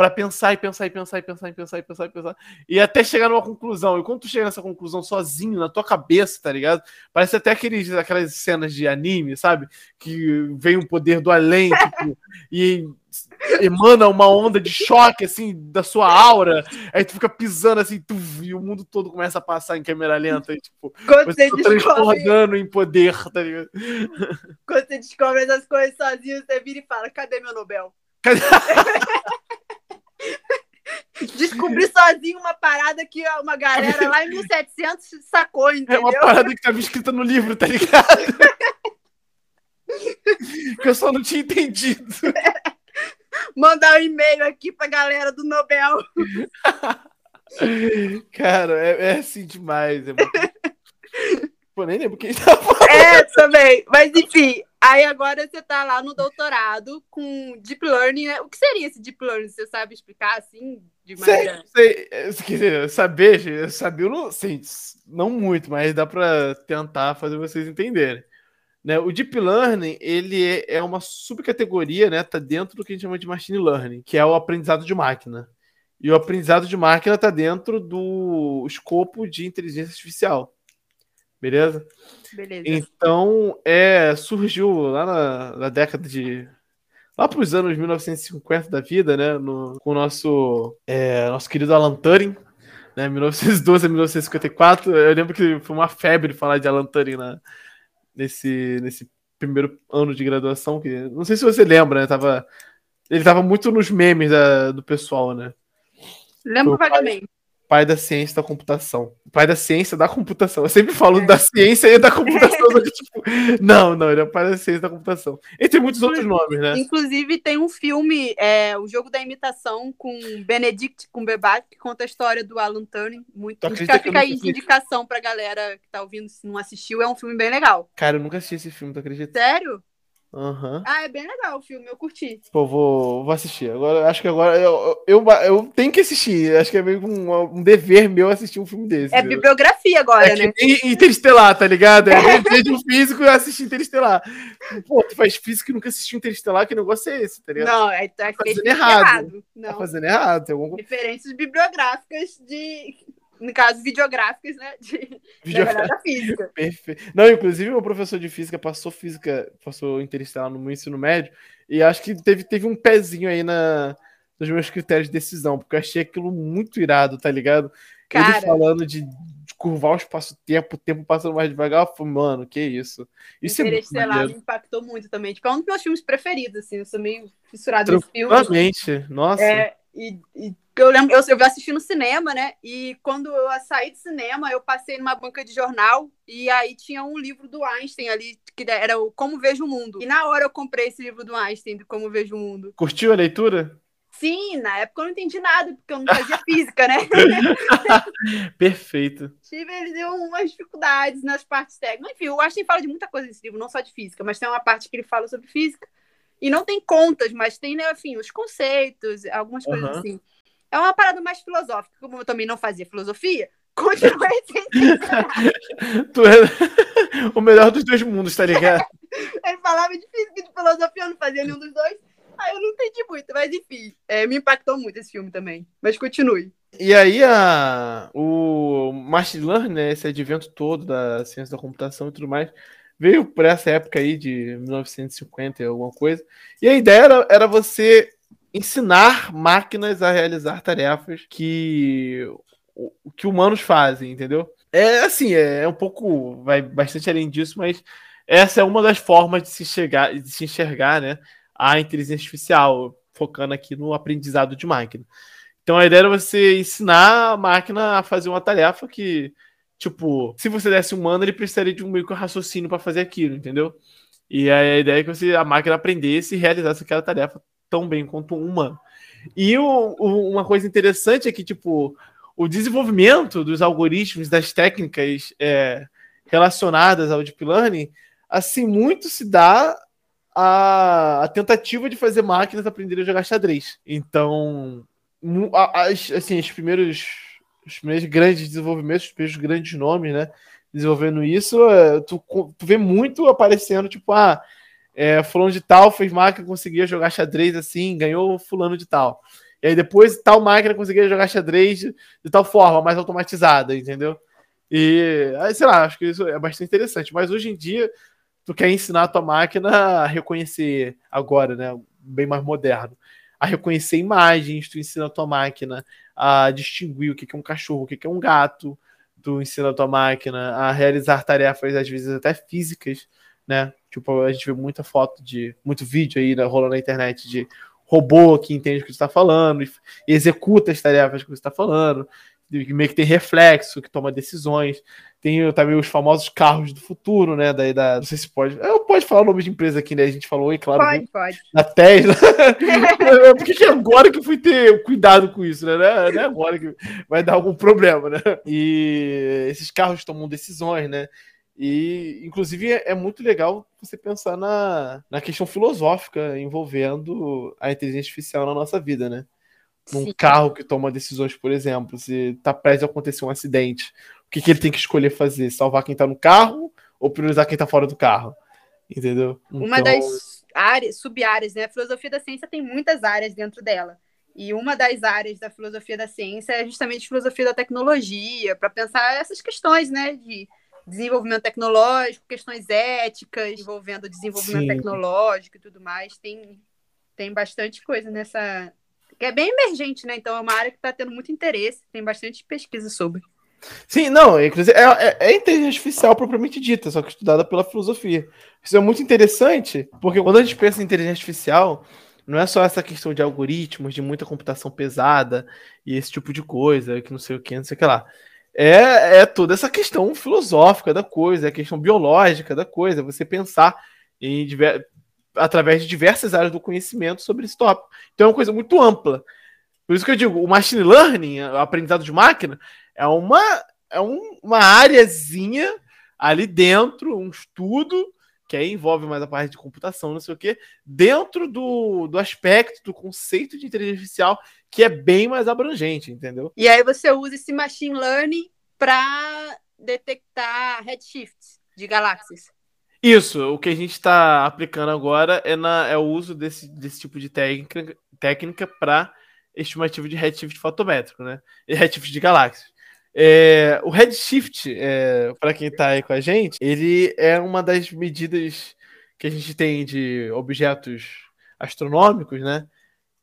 Speaker 3: Pra pensar e pensar e pensar e pensar e pensar e pensar e pensar. E até chegar numa conclusão. E quando tu chega nessa conclusão sozinho, na tua cabeça, tá ligado? Parece até aqueles, aquelas cenas de anime, sabe? Que vem um poder do além, tipo, e emana uma onda de choque, assim, da sua aura. Aí tu fica pisando assim, tu, e o mundo todo começa a passar em câmera lenta. E, tipo,
Speaker 2: Quando
Speaker 3: você
Speaker 2: você,
Speaker 3: tá
Speaker 2: descobre,
Speaker 3: transbordando em poder, tá ligado?
Speaker 2: quando você descobre essas coisas sozinho, você vira e fala: cadê meu Nobel?
Speaker 3: Cadê?
Speaker 2: Descobri sozinho uma parada que uma galera lá em 1700 sacou,
Speaker 3: É
Speaker 2: entendeu?
Speaker 3: uma parada que tava escrita no livro, tá ligado? que eu só não tinha entendido.
Speaker 2: mandar um e-mail aqui pra galera do Nobel.
Speaker 3: Cara, é, é assim demais. É muito... Pô, nem lembro quem tá falando.
Speaker 2: É, também. Mas enfim, aí agora você tá lá no doutorado com Deep Learning. Né? O que seria esse Deep Learning? Você sabe explicar assim? De maneira...
Speaker 3: sei, sei. Saber, saber, eu não sei, não muito, mas dá pra tentar fazer vocês entenderem. Né? O Deep Learning ele é, é uma subcategoria, né? Tá dentro do que a gente chama de Machine Learning, que é o aprendizado de máquina. E o aprendizado de máquina está dentro do escopo de inteligência artificial. Beleza?
Speaker 2: Beleza.
Speaker 3: Então, é, surgiu lá na, na década de. Lá para os anos 1950 da vida, né? No, com o nosso, é, nosso querido Alan Turing, né? 1912 a 1954. Eu lembro que foi uma febre falar de Alan Turing na, nesse, nesse primeiro ano de graduação. Que, não sei se você lembra, né? Tava, ele tava muito nos memes da, do pessoal, né?
Speaker 2: Lembro vagamente.
Speaker 3: Pai da ciência da computação. Pai da ciência da computação. Eu sempre falo é. da ciência e da computação. tipo, não, não, ele é o pai da ciência da computação. Entre muitos outros nomes, né?
Speaker 2: Inclusive, tem um filme, é, O Jogo da Imitação, com Benedict Cumberbatch, que conta a história do Alan Turing. Muito. Fica, fica aí de indicação pra galera que tá ouvindo, se não assistiu. É um filme bem legal.
Speaker 3: Cara, eu nunca assisti esse filme, tu acredita?
Speaker 2: Sério?
Speaker 3: Uhum.
Speaker 2: Ah, é bem legal o filme, eu curti.
Speaker 3: Pô, vou, vou assistir. Agora, acho que agora eu, eu, eu tenho que assistir. Acho que é meio um, um dever meu assistir um filme desse.
Speaker 2: É bibliografia agora, é
Speaker 3: né? Interestelar, tá ligado? É dever de um físico assistir Interestelar. Pô, tu faz físico e nunca assistiu Interestelar, que negócio é esse, tá ligado?
Speaker 2: Não, é, tá,
Speaker 3: tá fazendo errado. errado.
Speaker 2: Não. Tá
Speaker 3: fazendo errado. Tem algum...
Speaker 2: Referências bibliográficas de no caso, videográficas, né? De, Videogra... da física.
Speaker 3: Perfeito. Não, inclusive, meu professor de física passou física, passou interestelar no meu ensino médio, e acho que teve, teve um pezinho aí na, nos meus critérios de decisão, porque eu achei aquilo muito irado, tá ligado? Cara... Ele falando de, de curvar o espaço-tempo, o tempo passando mais devagar, eu falei, mano, que isso. Isso
Speaker 2: Interestelar é me impactou muito também. Tipo, é um dos meus filmes preferidos, assim, eu sou meio fissurado nesse filme.
Speaker 3: Nossa.
Speaker 2: É, e, e eu lembro, eu, eu assisti no cinema, né? E quando eu saí do cinema, eu passei numa banca de jornal e aí tinha um livro do Einstein ali, que era o Como Vejo o Mundo. E na hora eu comprei esse livro do Einstein, do Como Vejo o Mundo.
Speaker 3: Curtiu a leitura?
Speaker 2: Sim, na época eu não entendi nada, porque eu não fazia física, né?
Speaker 3: Perfeito.
Speaker 2: Tive ele deu umas dificuldades nas partes técnicas. Enfim, o Einstein fala de muita coisa nesse livro, não só de física, mas tem uma parte que ele fala sobre física. E não tem contas, mas tem, né, enfim, os conceitos, algumas coisas uhum. assim. É uma parada mais filosófica. Como eu também não fazia filosofia, continuei sem
Speaker 3: Tu é o melhor dos dois mundos, tá ligado?
Speaker 2: Ele falava de física e de filosofia, eu não fazia nenhum dos dois. Aí eu não entendi muito, mas enfim, é, me impactou muito esse filme também. Mas continue.
Speaker 3: E aí a, o machine learning, né, esse advento todo da ciência da computação e tudo mais, veio por essa época aí de 1950 e alguma coisa. E a ideia era, era você ensinar máquinas a realizar tarefas que, que humanos fazem, entendeu? É assim, é, é um pouco, vai bastante além disso, mas essa é uma das formas de se enxergar, de se enxergar né, a inteligência artificial, focando aqui no aprendizado de máquina. Então a ideia era você ensinar a máquina a fazer uma tarefa que, tipo, se você desse um humano, ele precisaria de um que raciocínio para fazer aquilo, entendeu? E a ideia é que você, a máquina aprendesse e realizasse aquela tarefa tão bem quanto uma. E o, o, uma coisa interessante é que, tipo, o desenvolvimento dos algoritmos, das técnicas é, relacionadas ao Deep Learning, assim, muito se dá a, a, tentativa de fazer máquinas aprenderem a jogar xadrez. Então, as, assim, os primeiros, os primeiros grandes desenvolvimentos, os primeiros grandes nomes, né, desenvolvendo isso, é, tu, tu vê muito aparecendo, tipo, ah, é, fulano de tal fez máquina conseguia jogar xadrez assim, ganhou fulano de tal. E aí depois tal máquina conseguia jogar xadrez de, de tal forma, mais automatizada, entendeu? E aí, sei lá, acho que isso é bastante interessante. Mas hoje em dia, tu quer ensinar a tua máquina a reconhecer agora, né? Bem mais moderno. A reconhecer imagens, tu ensina a tua máquina a distinguir o que é um cachorro, o que é um gato, tu ensina a tua máquina a realizar tarefas, às vezes até físicas, né? Tipo, a gente vê muita foto de. muito vídeo aí né, rolando na internet de robô que entende o que você está falando, e executa as tarefas que você está falando, meio que tem reflexo, que toma decisões. Tem também os famosos carros do futuro, né? Daí da, não sei se pode. Eu pode falar o nome de empresa aqui, né? A gente falou, e claro.
Speaker 2: Pode, pode.
Speaker 3: Na Tesla. Por que, que agora que eu fui ter cuidado com isso, né? Não é agora que vai dar algum problema, né? E esses carros tomam decisões, né? E, inclusive, é, é muito legal você pensar na, na questão filosófica envolvendo a inteligência artificial na nossa vida, né? Num Sim. carro que toma decisões, por exemplo, se tá prestes a acontecer um acidente, o que, que ele tem que escolher fazer? Salvar quem tá no carro ou priorizar quem tá fora do carro? Entendeu?
Speaker 2: Uma então... das áreas, sub-áreas, né? A filosofia da ciência tem muitas áreas dentro dela. E uma das áreas da filosofia da ciência é justamente a filosofia da tecnologia, para pensar essas questões, né? De desenvolvimento tecnológico, questões éticas envolvendo desenvolvimento Sim. tecnológico e tudo mais. Tem, tem bastante coisa nessa. que é bem emergente, né? Então é uma área que está tendo muito interesse, tem bastante pesquisa sobre.
Speaker 3: Sim, não, inclusive é, é, é, inteligência artificial propriamente dita, só que estudada pela filosofia. Isso é muito interessante, porque quando a gente pensa em inteligência artificial, não é só essa questão de algoritmos, de muita computação pesada e esse tipo de coisa, que não sei o que, não sei o que lá é, é toda essa questão filosófica da coisa, é a questão biológica da coisa, você pensar em diver... através de diversas áreas do conhecimento sobre esse tópico. Então é uma coisa muito ampla. Por isso que eu digo, o machine learning, o aprendizado de máquina, é uma, é um, uma áreazinha ali dentro, um estudo que aí envolve mais a parte de computação, não sei o quê, dentro do, do aspecto, do conceito de inteligência artificial, que é bem mais abrangente, entendeu?
Speaker 2: E aí você usa esse machine learning para detectar redshifts de galáxias.
Speaker 3: Isso, o que a gente está aplicando agora é, na, é o uso desse, desse tipo de técnica, técnica para estimativa de redshift fotométrico, né? E redshift de galáxias. É, o Redshift, é, para quem está aí com a gente, ele é uma das medidas que a gente tem de objetos astronômicos, né?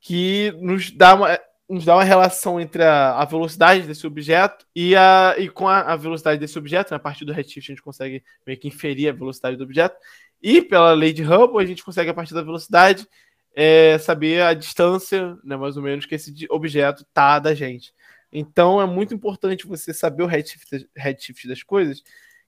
Speaker 3: Que nos dá uma, nos dá uma relação entre a, a velocidade desse objeto e, a, e com a, a velocidade desse objeto, né, a partir do redshift a gente consegue meio que inferir a velocidade do objeto, e pela lei de Hubble a gente consegue, a partir da velocidade, é, saber a distância, né, mais ou menos, que esse objeto tá da gente. Então é muito importante você saber o redshift, redshift das coisas,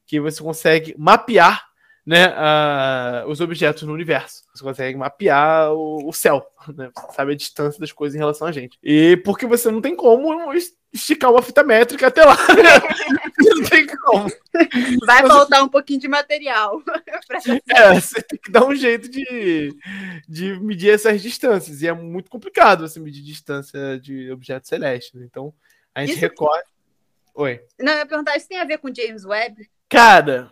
Speaker 3: que você consegue mapear né, uh, os objetos no universo. Você consegue mapear o, o céu, né? Você sabe a distância das coisas em relação a gente. E porque você não tem como esticar uma fita métrica até lá. não tem
Speaker 2: como. Vai faltar um pouquinho de material.
Speaker 3: é, você tem que dar um jeito de, de medir essas distâncias. E é muito complicado você medir distância de objetos celestes. Então, a gente isso... recorre. Oi.
Speaker 2: Não, eu ia perguntar, isso tem a ver com James Webb?
Speaker 3: Cara,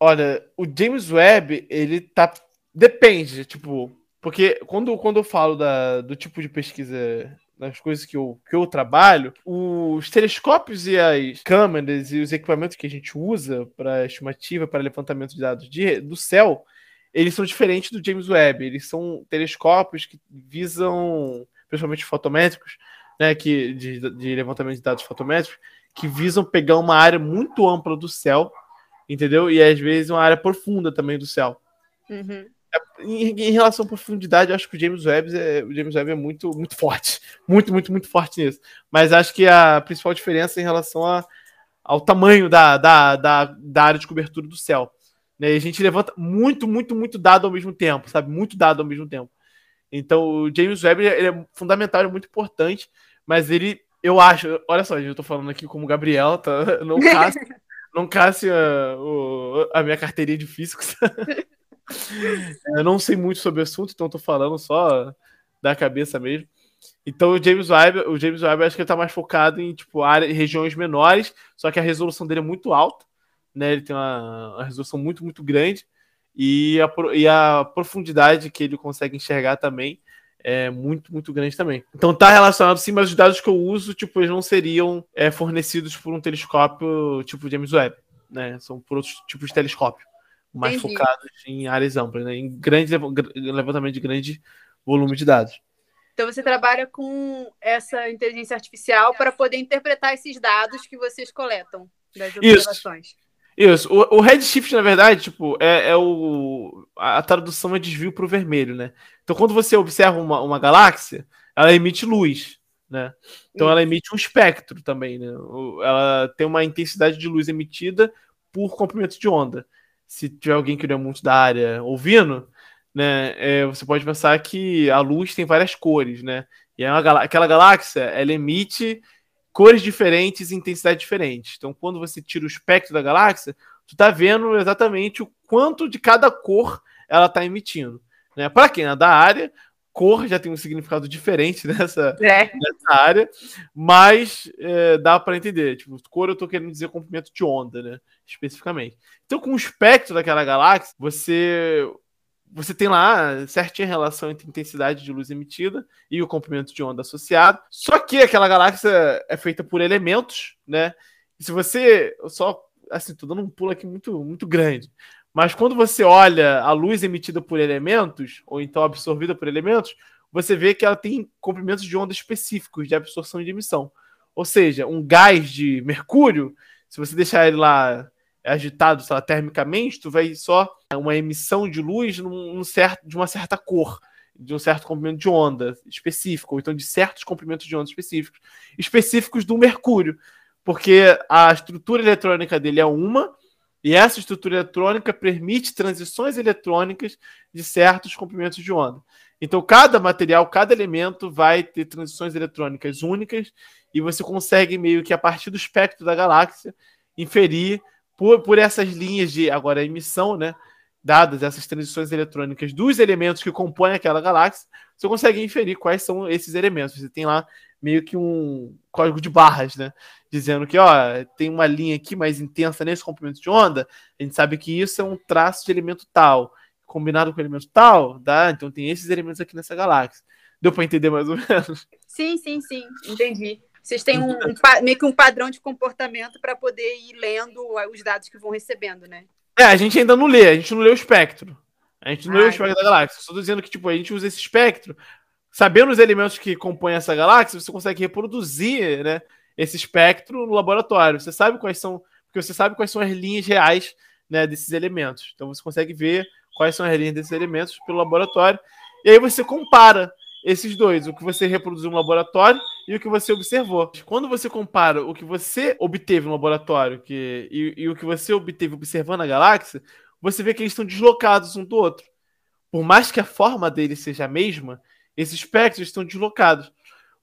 Speaker 3: olha, o James Webb, ele tá. Depende, tipo. Porque quando, quando eu falo da, do tipo de pesquisa nas coisas que eu, que eu trabalho, os telescópios e as câmeras e os equipamentos que a gente usa para estimativa, para levantamento de dados de, do céu, eles são diferentes do James Webb. Eles são telescópios que visam, principalmente fotométricos, né, que, de, de levantamento de dados fotométricos, que visam pegar uma área muito ampla do céu, entendeu? E às vezes uma área profunda também do céu. Uhum. Em, em, relação à profundidade, eu acho que o James Webb é, o James Webb é muito, muito forte. Muito, muito, muito forte nisso. Mas acho que a principal diferença é em relação a, ao tamanho da, da, da, da área de cobertura do céu. Né? E a gente levanta muito, muito, muito dado ao mesmo tempo, sabe? Muito dado ao mesmo tempo. Então, o James Webb é fundamental, é muito importante, mas ele, eu acho, olha só, eu tô falando aqui como Gabriel, tá? Não não casse a, o, a minha carteirinha de físicos. eu não sei muito sobre o assunto, então tô falando só da cabeça mesmo. Então o James Webb, o James Webb acho que ele tá mais focado em tipo áreas, regiões menores, só que a resolução dele é muito alta, né? Ele tem uma, uma resolução muito muito grande e a, e a profundidade que ele consegue enxergar também é muito, muito grande também. Então tá relacionado sim, mas os dados que eu uso, tipo, eles não seriam é, fornecidos por um telescópio tipo James Webb, né? São por outros tipos de telescópio, mais Entendi. focados em áreas amplas, né? Em grande levantamento de grande volume de dados.
Speaker 2: Então você trabalha com essa inteligência artificial para poder interpretar esses dados que vocês coletam das observações. Isso.
Speaker 3: Isso. O, o redshift, na verdade, tipo, é, é o. A, tradução é desvio para o vermelho, né? Então, quando você observa uma, uma galáxia, ela emite luz, né? Então, ela emite um espectro também, né? Ela tem uma intensidade de luz emitida por comprimento de onda. Se tiver alguém que não é muito da área ouvindo, né, é, você pode pensar que a luz tem várias cores, né? E é aquela galáxia, ela emite cores diferentes e intensidade diferentes. Então, quando você tira o espectro da galáxia, tu está vendo exatamente o quanto de cada cor ela está emitindo. Né? Para quem é da área, cor já tem um significado diferente nessa, é. nessa área, mas é, dá para entender. Tipo, cor eu estou querendo dizer comprimento de onda, né? Especificamente. Então, com o espectro daquela galáxia, você você tem lá certinha relação entre intensidade de luz emitida e o comprimento de onda associado. Só que aquela galáxia é feita por elementos, né? E se você só assim, tô dando um pulo aqui muito muito grande. Mas quando você olha a luz emitida por elementos ou então absorvida por elementos, você vê que ela tem comprimentos de onda específicos de absorção e de emissão. Ou seja, um gás de mercúrio, se você deixar ele lá agitado sei lá, termicamente, tu vai só uma emissão de luz num, certo, de uma certa cor, de um certo comprimento de onda específico, ou então de certos comprimentos de onda específicos, específicos do mercúrio, porque a estrutura eletrônica dele é uma, e essa estrutura eletrônica permite transições eletrônicas de certos comprimentos de onda. Então, cada material, cada elemento vai ter transições eletrônicas únicas, e você consegue meio que a partir do espectro da galáxia inferir por, por essas linhas de agora emissão, né? Dadas essas transições eletrônicas dos elementos que compõem aquela galáxia, você consegue inferir quais são esses elementos. Você tem lá meio que um código de barras, né? Dizendo que, ó, tem uma linha aqui mais intensa nesse comprimento de onda, a gente sabe que isso é um traço de elemento tal. Combinado com elemento tal, dá, então tem esses elementos aqui nessa galáxia. Deu para entender mais ou menos?
Speaker 2: Sim, sim, sim, entendi. Vocês têm um, um meio que um padrão de comportamento para poder ir lendo os dados que vão recebendo, né?
Speaker 3: É, a gente ainda não lê, a gente não lê o espectro. A gente não Ai, lê o espectro da galáxia. Só tô dizendo que, tipo, a gente usa esse espectro. Sabendo os elementos que compõem essa galáxia, você consegue reproduzir, né, esse espectro no laboratório. Você sabe quais são, porque você sabe quais são as linhas reais, né, desses elementos. Então você consegue ver quais são as linhas desses elementos pelo laboratório. E aí você compara esses dois, o que você reproduziu no laboratório e o que você observou. Quando você compara o que você obteve no laboratório que, e, e o que você obteve observando a galáxia, você vê que eles estão deslocados um do outro. Por mais que a forma deles seja a mesma, esses espectros estão deslocados.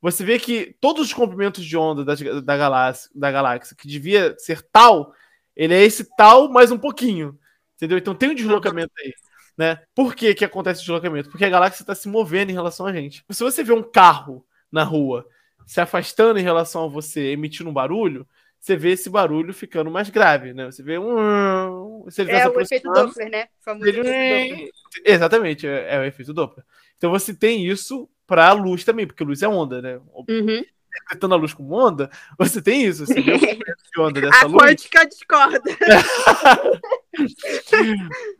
Speaker 3: Você vê que todos os comprimentos de onda da, da, galáxia, da galáxia, que devia ser tal, ele é esse tal mais um pouquinho. Entendeu? Então tem um deslocamento aí. Né? Por que, que acontece o deslocamento? Porque a galáxia está se movendo em relação a gente. Se você vê um carro na rua se afastando em relação a você, emitindo um barulho, você vê esse barulho ficando mais grave, né? Você vê um. Você
Speaker 2: é o efeito Doppler, né?
Speaker 3: Ele... Doppler. Exatamente, é, é, o efeito Doppler. Então você tem isso para a luz também, porque luz é onda, né?
Speaker 2: Uhum.
Speaker 3: Interpretando a luz como onda, você tem isso. Você vê o de onda dessa
Speaker 2: a luz. A quântica discorda.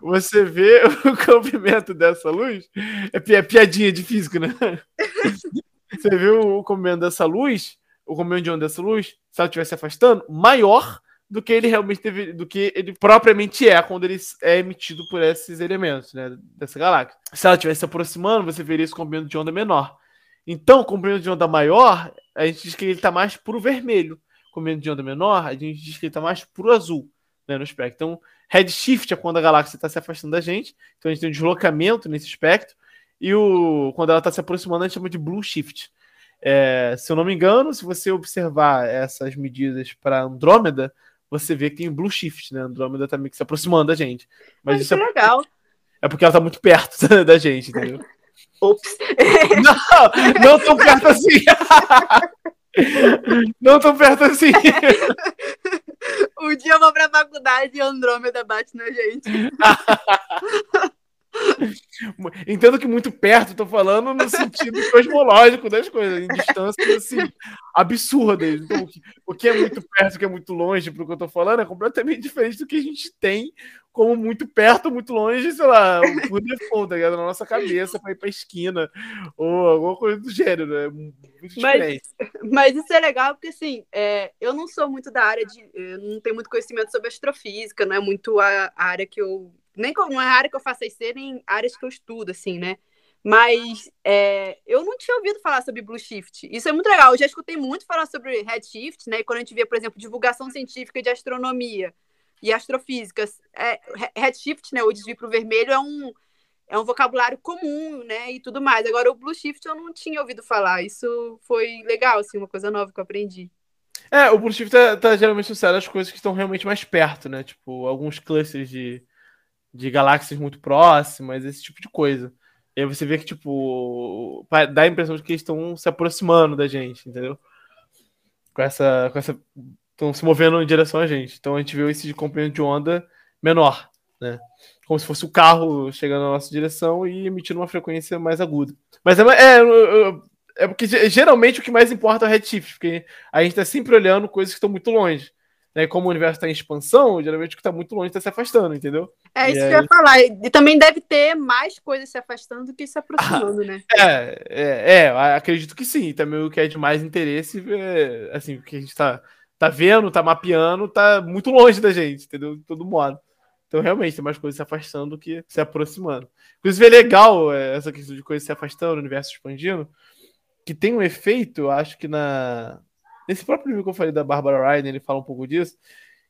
Speaker 3: você vê o comprimento dessa luz. É piadinha de físico, né? Você vê o comprimento dessa luz, o comprimento de onda dessa luz, se ela estiver se afastando, maior do que ele realmente teve, do que ele propriamente é quando ele é emitido por esses elementos, né, dessa galáxia. Se ela estiver se aproximando, você veria esse comprimento de onda menor. Então, o comprimento de onda maior, a gente diz que ele está mais pro vermelho. O comprimento de onda menor, a gente diz que ele está mais pro azul, né, no espectro. Então, redshift é quando a galáxia está se afastando da gente. Então, a gente tem um deslocamento nesse espectro. E o, quando ela está se aproximando, a gente chama de blue shift. É, se eu não me engano, se você observar essas medidas para Andrômeda, você vê que tem blue shift, né? Andrômeda tá meio que se aproximando da gente. Mas isso é,
Speaker 2: legal.
Speaker 3: É porque ela tá muito perto da gente, entendeu?
Speaker 2: Ops.
Speaker 3: Não, não tão perto assim. Não tão perto assim.
Speaker 2: Um dia eu vou pra faculdade e Andrômeda bate na gente.
Speaker 3: Entendo que muito perto, tô falando no sentido cosmológico das coisas, em distâncias assim, absurdas. Então, o que é muito perto, o que é muito longe, pro que eu tô falando, é completamente diferente do que a gente tem como muito perto, muito longe, sei lá, por default, tá ligado? Na nossa cabeça, pra ir pra esquina, ou alguma coisa do gênero, é muito
Speaker 2: diferente. Mas, mas isso é legal, porque assim, é, eu não sou muito da área de. Não tenho muito conhecimento sobre astrofísica, não é muito a, a área que eu nem não é área que eu faço IC, nem áreas que eu estudo, assim, né? Mas é, eu não tinha ouvido falar sobre Blue Shift. Isso é muito legal. Eu já escutei muito falar sobre Redshift, né? E quando a gente vê, por exemplo, divulgação científica de astronomia, e astrofísica. É, redshift, né, o desvio para o vermelho, é um, é um vocabulário comum, né, e tudo mais. Agora, o blue shift eu não tinha ouvido falar. Isso foi legal, assim, uma coisa nova que eu aprendi.
Speaker 3: É, o blue shift tá, tá geralmente associado às coisas que estão realmente mais perto, né? Tipo, alguns clusters de, de galáxias muito próximas, esse tipo de coisa. E aí você vê que, tipo, dá a impressão de que eles estão se aproximando da gente, entendeu? Com essa. Com essa estão se movendo em direção a gente. Então a gente vê esse de comprimento de onda menor, né? Como se fosse o carro chegando na nossa direção e emitindo uma frequência mais aguda. Mas é, é, é porque geralmente o que mais importa é o redshift, porque a gente está sempre olhando coisas que estão muito longe. Né? Como o universo está em expansão, geralmente o que está muito longe está se afastando, entendeu?
Speaker 2: É isso e que aí... eu ia falar. E também deve ter mais coisas se afastando do que se aproximando, ah, né?
Speaker 3: É, é, é, acredito que sim. Também o que é de mais interesse é, assim, o que a gente está tá vendo, tá mapeando, tá muito longe da gente, entendeu? De todo modo. Então, realmente, tem mais coisas se afastando do que se aproximando. Inclusive, é legal é, essa questão de coisas se afastando, o universo expandindo, que tem um efeito, acho que na. Nesse próprio livro que eu falei da Barbara Ryan, ele fala um pouco disso,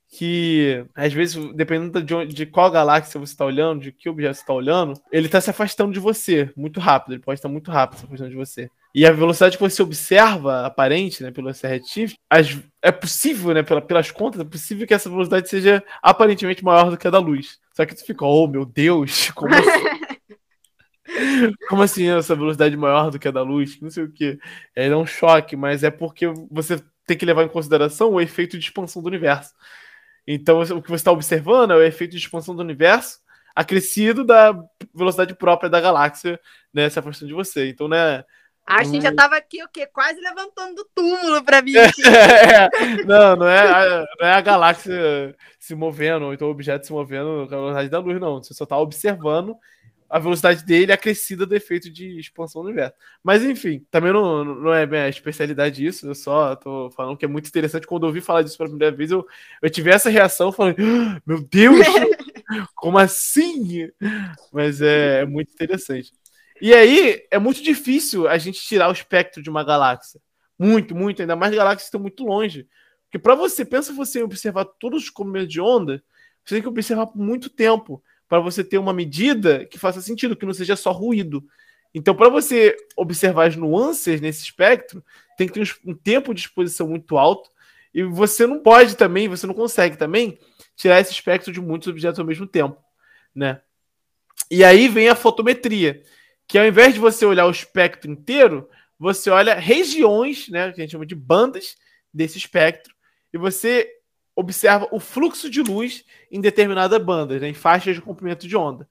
Speaker 3: que às vezes, dependendo de, onde, de qual galáxia você está olhando, de que objeto você está olhando, ele está se afastando de você muito rápido. Ele pode estar muito rápido se afastando de você. E a velocidade que você observa, aparente, né, pelo redshift, é possível, né, pela, pelas contas, é possível que essa velocidade seja aparentemente maior do que a da luz. Só que tu fica, oh meu Deus, como assim? como assim essa velocidade maior do que a da luz? Não sei o que. É, é um choque, mas é porque você tem que levar em consideração o efeito de expansão do universo. Então, o que você está observando é o efeito de expansão do universo acrescido da velocidade própria da galáxia, né, se afastando de você. Então, né,
Speaker 2: a gente já estava aqui, o quê? Quase levantando do túmulo para mim.
Speaker 3: É, não, não é, a, não é a galáxia se movendo, ou então o objeto se movendo com a velocidade da luz, não. Você só está observando a velocidade dele acrescida do efeito de expansão do universo. Mas enfim, também não, não é minha especialidade isso, eu só tô falando que é muito interessante. Quando eu ouvi falar disso pela primeira vez, eu, eu tive essa reação, falando, ah, meu Deus, como assim? Mas é, é muito interessante. E aí é muito difícil a gente tirar o espectro de uma galáxia. Muito, muito, ainda mais galáxias que estão muito longe. Porque para você, pensa você observar todos os começos de onda, você tem que observar por muito tempo para você ter uma medida que faça sentido, que não seja só ruído. Então, para você observar as nuances nesse espectro, tem que ter um tempo de exposição muito alto. E você não pode também, você não consegue também tirar esse espectro de muitos objetos ao mesmo tempo, né? E aí vem a fotometria, que ao invés de você olhar o espectro inteiro, você olha regiões, né, que a gente chama de bandas desse espectro, e você observa o fluxo de luz em determinada banda, né, em faixas de comprimento de onda.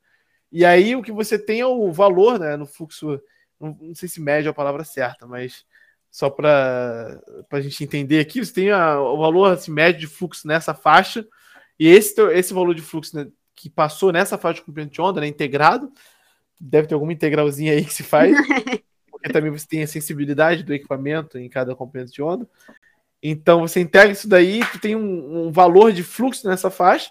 Speaker 3: E aí o que você tem é o valor, né, no fluxo, não, não sei se média é a palavra certa, mas só para a gente entender aqui, você tem a, o valor assim, médio de fluxo nessa faixa, e esse, esse valor de fluxo né, que passou nessa faixa de comprimento de onda, né, integrado, deve ter alguma integralzinha aí que se faz, porque também você tem a sensibilidade do equipamento em cada componente de onda. Então você integra isso daí, tu tem um, um, valor de fluxo nessa faixa,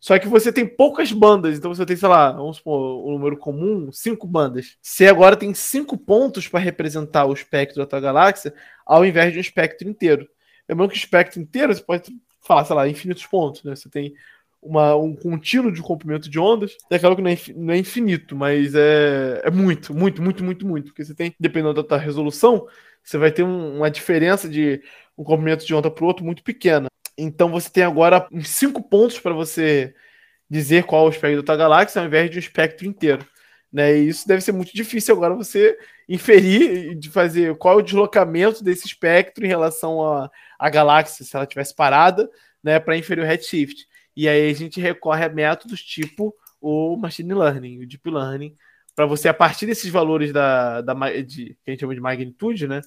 Speaker 3: só que você tem poucas bandas, então você tem, sei lá, vamos supor, um número comum, cinco bandas. Você agora tem cinco pontos para representar o espectro da tua galáxia, ao invés de um espectro inteiro. Lembrando que o espectro inteiro você pode falar, sei lá, infinitos pontos, né? Você tem uma, um contínuo de comprimento de ondas. É claro que não é, não é infinito, mas é, é muito, muito, muito, muito, muito. Porque você tem, dependendo da resolução, você vai ter um, uma diferença de um comprimento de onda para o outro muito pequena. Então você tem agora uns cinco pontos para você dizer qual é o espectro da galáxia, ao invés de um espectro inteiro. Né? E isso deve ser muito difícil agora você inferir de fazer qual é o deslocamento desse espectro em relação à, à galáxia, se ela tivesse parada, né, para inferir o redshift. E aí a gente recorre a métodos tipo o machine learning, o deep learning, para você, a partir desses valores da, da de, que a gente chama de magnitude, né?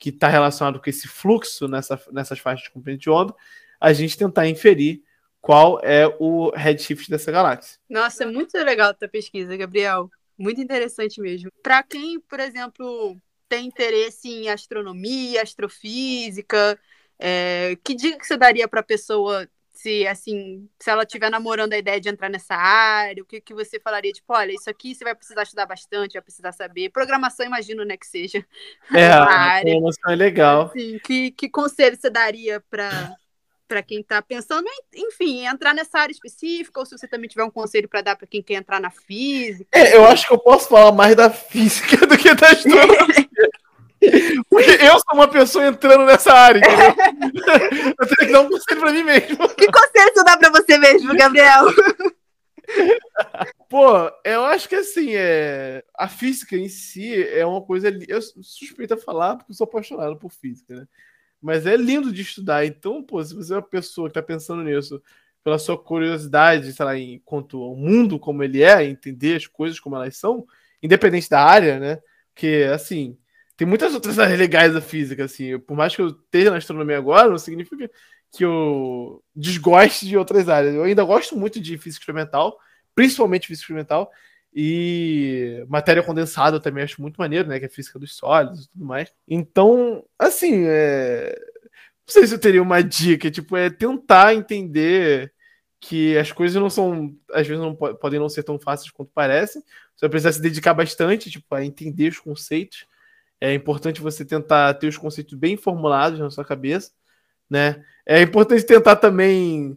Speaker 3: Que está relacionado com esse fluxo nessa, nessas faixas de comprimento de onda, a gente tentar inferir qual é o redshift dessa galáxia.
Speaker 2: Nossa, é muito legal a tua pesquisa, Gabriel. Muito interessante mesmo. Para quem, por exemplo, tem interesse em astronomia, astrofísica, é, que dica que você daria para a pessoa se assim, se ela estiver namorando a ideia de entrar nessa área, o que, que você falaria? Tipo, olha, isso aqui você vai precisar estudar bastante, vai precisar saber. Programação, imagino, né, que seja.
Speaker 3: É, a área. programação é legal.
Speaker 2: Assim, que, que conselho você daria para para quem está pensando, enfim, entrar nessa área específica, ou se você também tiver um conselho para dar para quem quer entrar na física.
Speaker 3: É, eu acho que eu posso falar mais da física do que da astronomia. Porque eu sou uma pessoa entrando nessa área, entendeu? Eu tenho que dar um conselho pra mim mesmo.
Speaker 2: Que conselho você dá pra você mesmo, Gabriel?
Speaker 3: Pô, eu acho que assim, é... a física em si é uma coisa. Eu suspeito a falar porque eu sou apaixonado por física, né? Mas é lindo de estudar. Então, pô, se você é uma pessoa que tá pensando nisso pela sua curiosidade, sei lá, em quanto ao mundo como ele é, entender as coisas como elas são, independente da área, né? Porque, assim, tem muitas outras áreas legais da física, assim. Por mais que eu esteja na astronomia agora, não significa que eu desgoste de outras áreas. Eu ainda gosto muito de física experimental, principalmente física experimental, e matéria condensada eu também acho muito maneiro, né? Que é física dos sólidos e tudo mais. Então, assim, é... não sei se eu teria uma dica, tipo, é tentar entender que as coisas não são, às vezes não podem não ser tão fáceis quanto parecem. Você vai precisar se dedicar bastante, tipo, a entender os conceitos. É importante você tentar ter os conceitos bem formulados na sua cabeça, né? É importante tentar também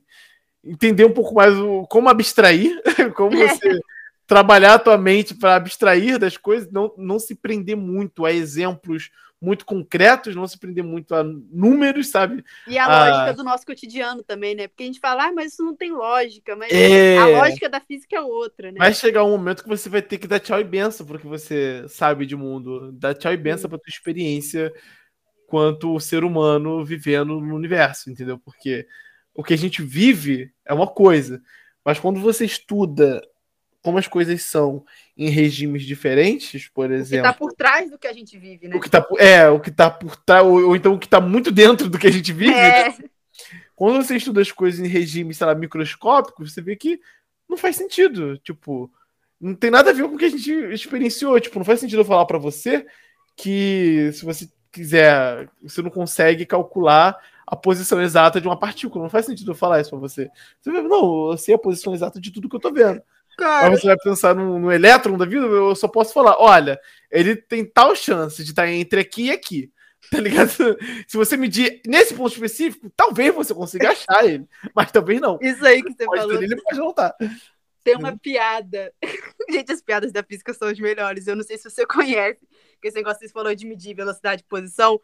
Speaker 3: entender um pouco mais o, como abstrair, como você trabalhar a tua mente para abstrair das coisas, não, não se prender muito a exemplos muito concretos, não se prender muito a números, sabe?
Speaker 2: E a, a... lógica do nosso cotidiano também, né? Porque a gente fala, ah, mas isso não tem lógica, mas é... a lógica da física é outra, né?
Speaker 3: Vai chegar um momento que você vai ter que dar tchau e benção porque você sabe de mundo, dar tchau e benção para tua experiência quanto ser humano vivendo no universo, entendeu? Porque o que a gente vive é uma coisa, mas quando você estuda como as coisas são em regimes diferentes, por exemplo.
Speaker 2: O que está por trás do que a gente vive, né?
Speaker 3: O que tá, é, o que está por trás, ou, ou, então o que está muito dentro do que a gente vive. É. Quando você estuda as coisas em regimes, sei lá, microscópicos, você vê que não faz sentido. Tipo, não tem nada a ver com o que a gente experienciou. Tipo, não faz sentido eu falar para você que se você quiser, você não consegue calcular a posição exata de uma partícula. Não faz sentido eu falar isso para você. Você vê, não, eu sei a posição exata de tudo que eu tô vendo. Cara. Você vai pensar no, no elétron da vida, eu só posso falar: olha, ele tem tal chance de estar entre aqui e aqui. Tá ligado? Se você medir nesse ponto específico, talvez você consiga achar ele, mas talvez não.
Speaker 2: Isso aí que você pode falou.
Speaker 3: Ele pode não estar.
Speaker 2: Tem uma piada. Gente, as piadas da física são as melhores. Eu não sei se você conhece, que esse negócio que você falou de medir velocidade e posição.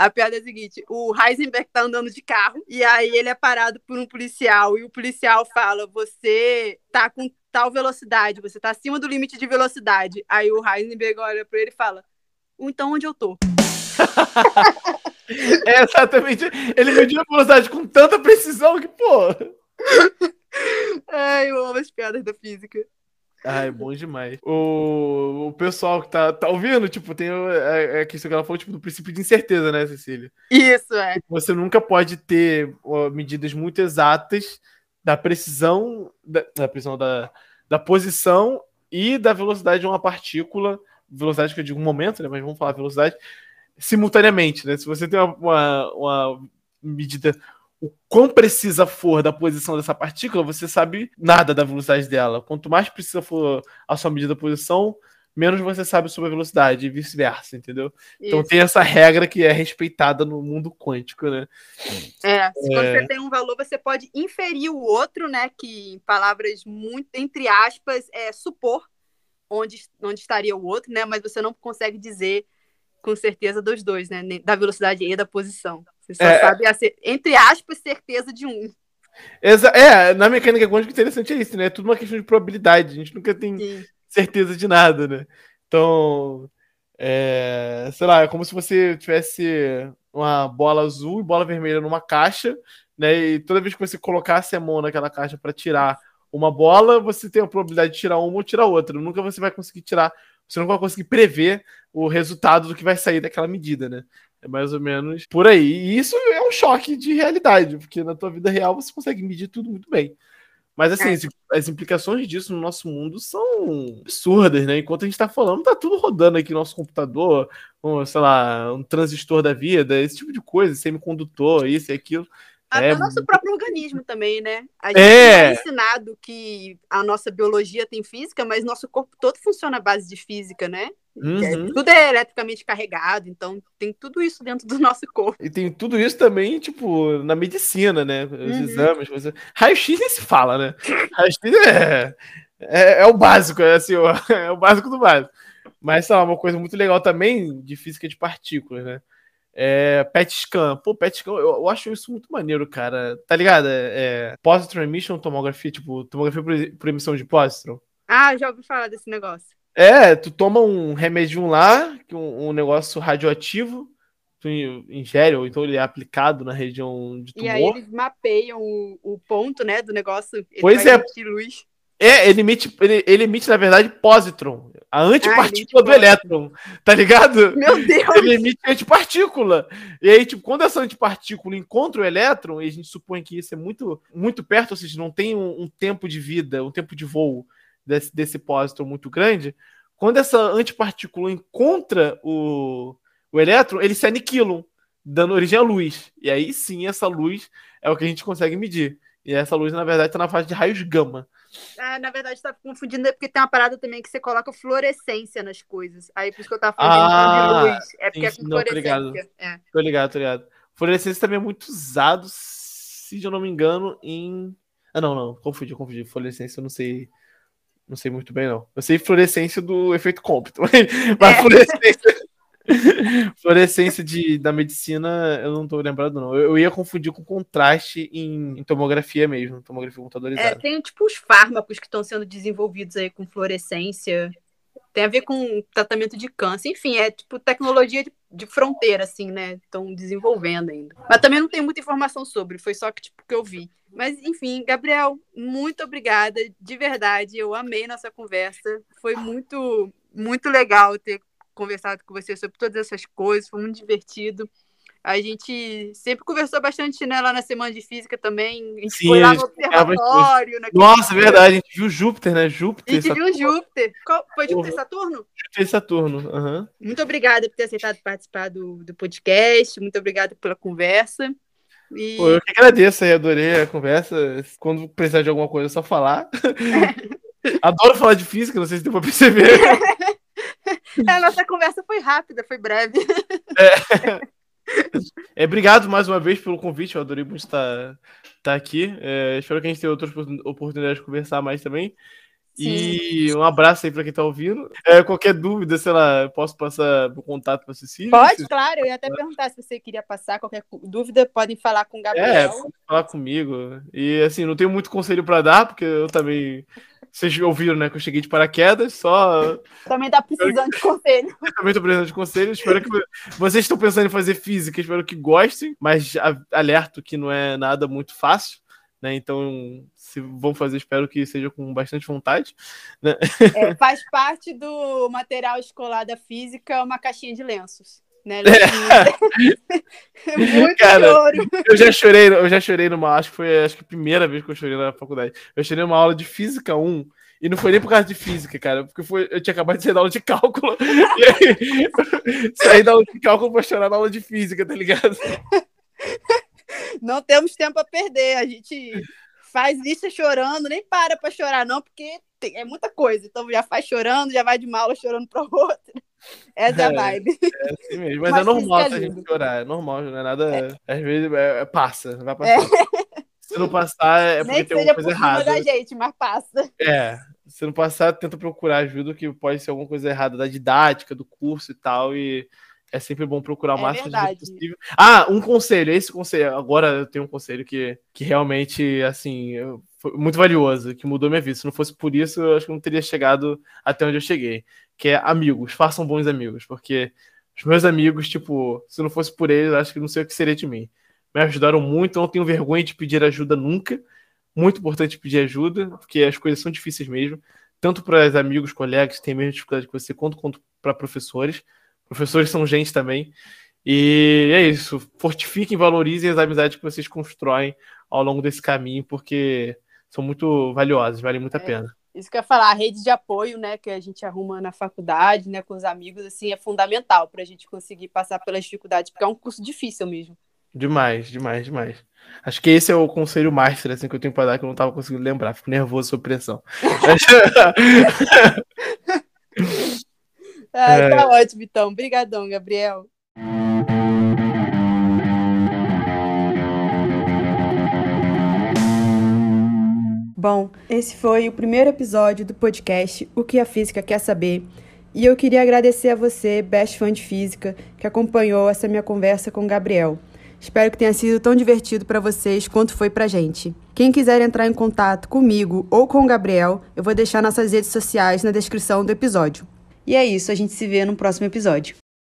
Speaker 2: A piada é a seguinte: o Heisenberg tá andando de carro e aí ele é parado por um policial e o policial fala: Você tá com tal velocidade, você tá acima do limite de velocidade. Aí o Heisenberg olha para ele e fala: Então onde eu tô?
Speaker 3: é exatamente. Ele mediu a velocidade com tanta precisão que, pô.
Speaker 2: Ai, eu amo as piadas da física.
Speaker 3: Ai, é bom demais. O, o pessoal que tá, tá ouvindo, tipo, tem a, a questão que ela falou, tipo, do princípio de incerteza, né, Cecília?
Speaker 2: Isso, é.
Speaker 3: Você nunca pode ter ó, medidas muito exatas da precisão, da, da precisão da, da posição e da velocidade de uma partícula, velocidade que eu digo um momento, né, mas vamos falar velocidade, simultaneamente, né? Se você tem uma, uma, uma medida o quão precisa for da posição dessa partícula, você sabe nada da velocidade dela. Quanto mais precisa for a sua medida da posição, menos você sabe sobre a velocidade e vice-versa, entendeu? Então Isso. Então tem essa regra que é respeitada no mundo quântico, né?
Speaker 2: É, se é... você tem um valor, você pode inferir o outro, né? Que em palavras muito, entre aspas, é supor onde, onde estaria o outro, né? Mas você não consegue dizer com certeza dos dois, né? Da velocidade e da posição. Você só é, sabe, a ser, entre aspas, certeza de um.
Speaker 3: Exa é, na mecânica quântica interessante é isso, né? É tudo uma questão de probabilidade. A gente nunca tem Sim. certeza de nada, né? Então, é, sei lá, é como se você tivesse uma bola azul e bola vermelha numa caixa, né? E toda vez que você colocasse a mão naquela caixa para tirar uma bola, você tem a probabilidade de tirar uma ou tirar outra. Nunca você vai conseguir tirar, você não vai conseguir prever o resultado do que vai sair daquela medida, né? É mais ou menos por aí. E isso é um choque de realidade, porque na tua vida real você consegue medir tudo muito bem. Mas assim, é. as implicações disso no nosso mundo são absurdas, né? Enquanto a gente tá falando, tá tudo rodando aqui no nosso computador, um, sei lá, um transistor da vida, esse tipo de coisa, semicondutor, isso e aquilo.
Speaker 2: Até é... o nosso próprio organismo também, né? A gente é... é ensinado que a nossa biologia tem física, mas nosso corpo todo funciona à base de física, né? É, uhum. tudo é eletricamente carregado, então tem tudo isso dentro do nosso corpo.
Speaker 3: E tem tudo isso também, tipo, na medicina, né? Os uhum. exames. Você... Raio-X nem se fala, né? Raio-X é, é, é, o básico, é, assim, é o básico do básico. Mas, sei lá, uma coisa muito legal também de física de partículas, né? É, PET scan. Pô, PET scan, eu, eu, acho isso muito maneiro, cara. Tá ligado? É, é positron emission tomografia, tipo, tomografia por, por emissão de positron.
Speaker 2: Ah, já ouvi falar desse negócio.
Speaker 3: É, tu toma um remédio lá, um, um negócio radioativo, tu ingere, ou então ele é aplicado na região de tumor.
Speaker 2: E aí eles mapeiam o, o ponto, né, do negócio.
Speaker 3: pois é. Luz. É, ele emite, ele, ele, emite, na verdade, positron, a antipartícula ah, do elétron, tá ligado?
Speaker 2: Meu Deus!
Speaker 3: Ele emite antipartícula. E aí, tipo, quando essa antipartícula encontra o elétron, e a gente supõe que isso é muito, muito perto, ou seja, não tem um, um tempo de vida, um tempo de voo desse, desse positron muito grande, quando essa antipartícula encontra o, o elétron, eles se aniquilam, dando origem à luz. E aí sim, essa luz é o que a gente consegue medir. E essa luz, na verdade, está na fase de raios gama.
Speaker 2: Ah, na verdade, está confundindo, é porque tem uma parada também que você coloca fluorescência nas coisas. Aí por isso que eu tava falando ah, de luz. É porque sim, é com não, fluorescência. Tô ligado. É.
Speaker 3: tô ligado, tô ligado. Fluorescência também é muito usado, se eu não me engano, em. Ah, não, não, confundi, confundi. Fluorescência eu não sei. Não sei muito bem, não. Eu sei fluorescência do efeito Compton. Mas é. fluorescência. Fluorescência de, da medicina, eu não tô lembrado, não. Eu, eu ia confundir com contraste em, em, tomografia mesmo, tomografia computadorizada. É,
Speaker 2: tem tipo os fármacos que estão sendo desenvolvidos aí com fluorescência. Tem a ver com tratamento de câncer. Enfim, é tipo tecnologia de, de fronteira, assim, né? Estão desenvolvendo ainda. Mas também não tem muita informação sobre, foi só que, tipo, que eu vi. Mas, enfim, Gabriel, muito obrigada, de verdade. Eu amei nossa conversa. Foi muito, muito legal ter conversado com você sobre todas essas coisas, foi muito divertido. A gente sempre conversou bastante né, lá na Semana de Física também. A gente Sim, foi lá no observatório.
Speaker 3: Nossa, dia. verdade, a gente viu Júpiter, né? Júpiter.
Speaker 2: A gente Saturno. viu Júpiter. Qual, foi Júpiter Saturno?
Speaker 3: Júpiter Saturno, uhum.
Speaker 2: Muito obrigada por ter aceitado participar do, do podcast. Muito obrigada pela conversa.
Speaker 3: E... Pô, eu que agradeço aí, adorei a conversa. Quando precisar de alguma coisa, é só falar. Adoro falar de física, não sei se deu pra perceber.
Speaker 2: a nossa conversa foi rápida, foi breve.
Speaker 3: É. é. obrigado mais uma vez pelo convite, eu adorei muito estar, estar aqui. É, espero que a gente tenha outras oportunidades de conversar mais também. Sim. E um abraço aí para quem está ouvindo. É, qualquer dúvida, sei lá, posso passar o contato para Cecília?
Speaker 2: Pode, claro. Eu ia até perguntar se você queria passar qualquer dúvida, podem falar com o Gabriel. É, pode
Speaker 3: falar comigo. E assim, não tenho muito conselho para dar, porque eu também vocês ouviram, né, que eu cheguei de paraquedas, só.
Speaker 2: Também tá precisando de conselho.
Speaker 3: também tô precisando de conselho. Espero que vocês estão pensando em fazer física, espero que gostem, mas alerto que não é nada muito fácil, né? Então, se vão fazer, espero que seja com bastante vontade. Né?
Speaker 2: É, faz parte do material escolar da física uma caixinha de lenços né?
Speaker 3: É. Muito Cara, choro. Eu já chorei, eu já chorei numa, acho que foi acho que a primeira vez que eu chorei na faculdade. Eu chorei numa aula de física 1. E não foi nem por causa de física, cara, porque foi, eu tinha acabado de sair da aula de cálculo. E aí, saí da aula de cálculo pra chorar na aula de física, tá ligado?
Speaker 2: Não temos tempo a perder. A gente faz lista chorando, nem para pra chorar, não, porque tem, é muita coisa. Então já faz chorando, já vai de uma aula chorando pra outra. Essa é, a vibe.
Speaker 3: É assim mesmo. Mas, Mas é normal a gente chorar, é normal, não é nada. É. Às vezes é, é passa, vai passar. É. Se não passar, é porque Nem tem alguma coisa errada.
Speaker 2: da gente, mas passa.
Speaker 3: É. Se não passar, tenta procurar ajuda, que pode ser alguma coisa errada da didática, do curso e tal. E é sempre bom procurar o é máximo de possível. Ah, um conselho, esse conselho. Agora eu tenho um conselho que, que realmente, assim, foi muito valioso, que mudou minha vida. Se não fosse por isso, eu acho que não teria chegado até onde eu cheguei que é amigos, façam bons amigos, porque os meus amigos, tipo, se não fosse por eles, acho que não sei o que seria de mim. Me ajudaram muito, não tenho vergonha de pedir ajuda nunca. Muito importante pedir ajuda, porque as coisas são difíceis mesmo, tanto para os amigos, colegas que têm a mesma dificuldade que você, quanto, quanto para professores. Professores são gente também. E é isso. Fortifiquem, valorizem as amizades que vocês constroem ao longo desse caminho, porque são muito valiosas, valem muito a é. pena.
Speaker 2: Isso que eu ia falar, a rede de apoio, né, que a gente arruma na faculdade, né, com os amigos, assim, é fundamental para a gente conseguir passar pelas dificuldades, porque é um curso difícil mesmo.
Speaker 3: Demais, demais, demais. Acho que esse é o conselho master assim, que eu tenho para dar, que eu não estava conseguindo lembrar. Fico nervoso sob pressão.
Speaker 4: Ai, tá é... ótimo, então. Obrigadão, Gabriel.
Speaker 2: Bom, esse foi o primeiro episódio do podcast O que a Física Quer Saber. E eu queria agradecer a você, best fã de física, que acompanhou essa minha conversa com o Gabriel. Espero que tenha sido tão divertido para vocês quanto foi para gente. Quem quiser entrar em contato comigo ou com o Gabriel, eu vou deixar nossas redes sociais na descrição do episódio. E é isso, a gente se vê no próximo episódio.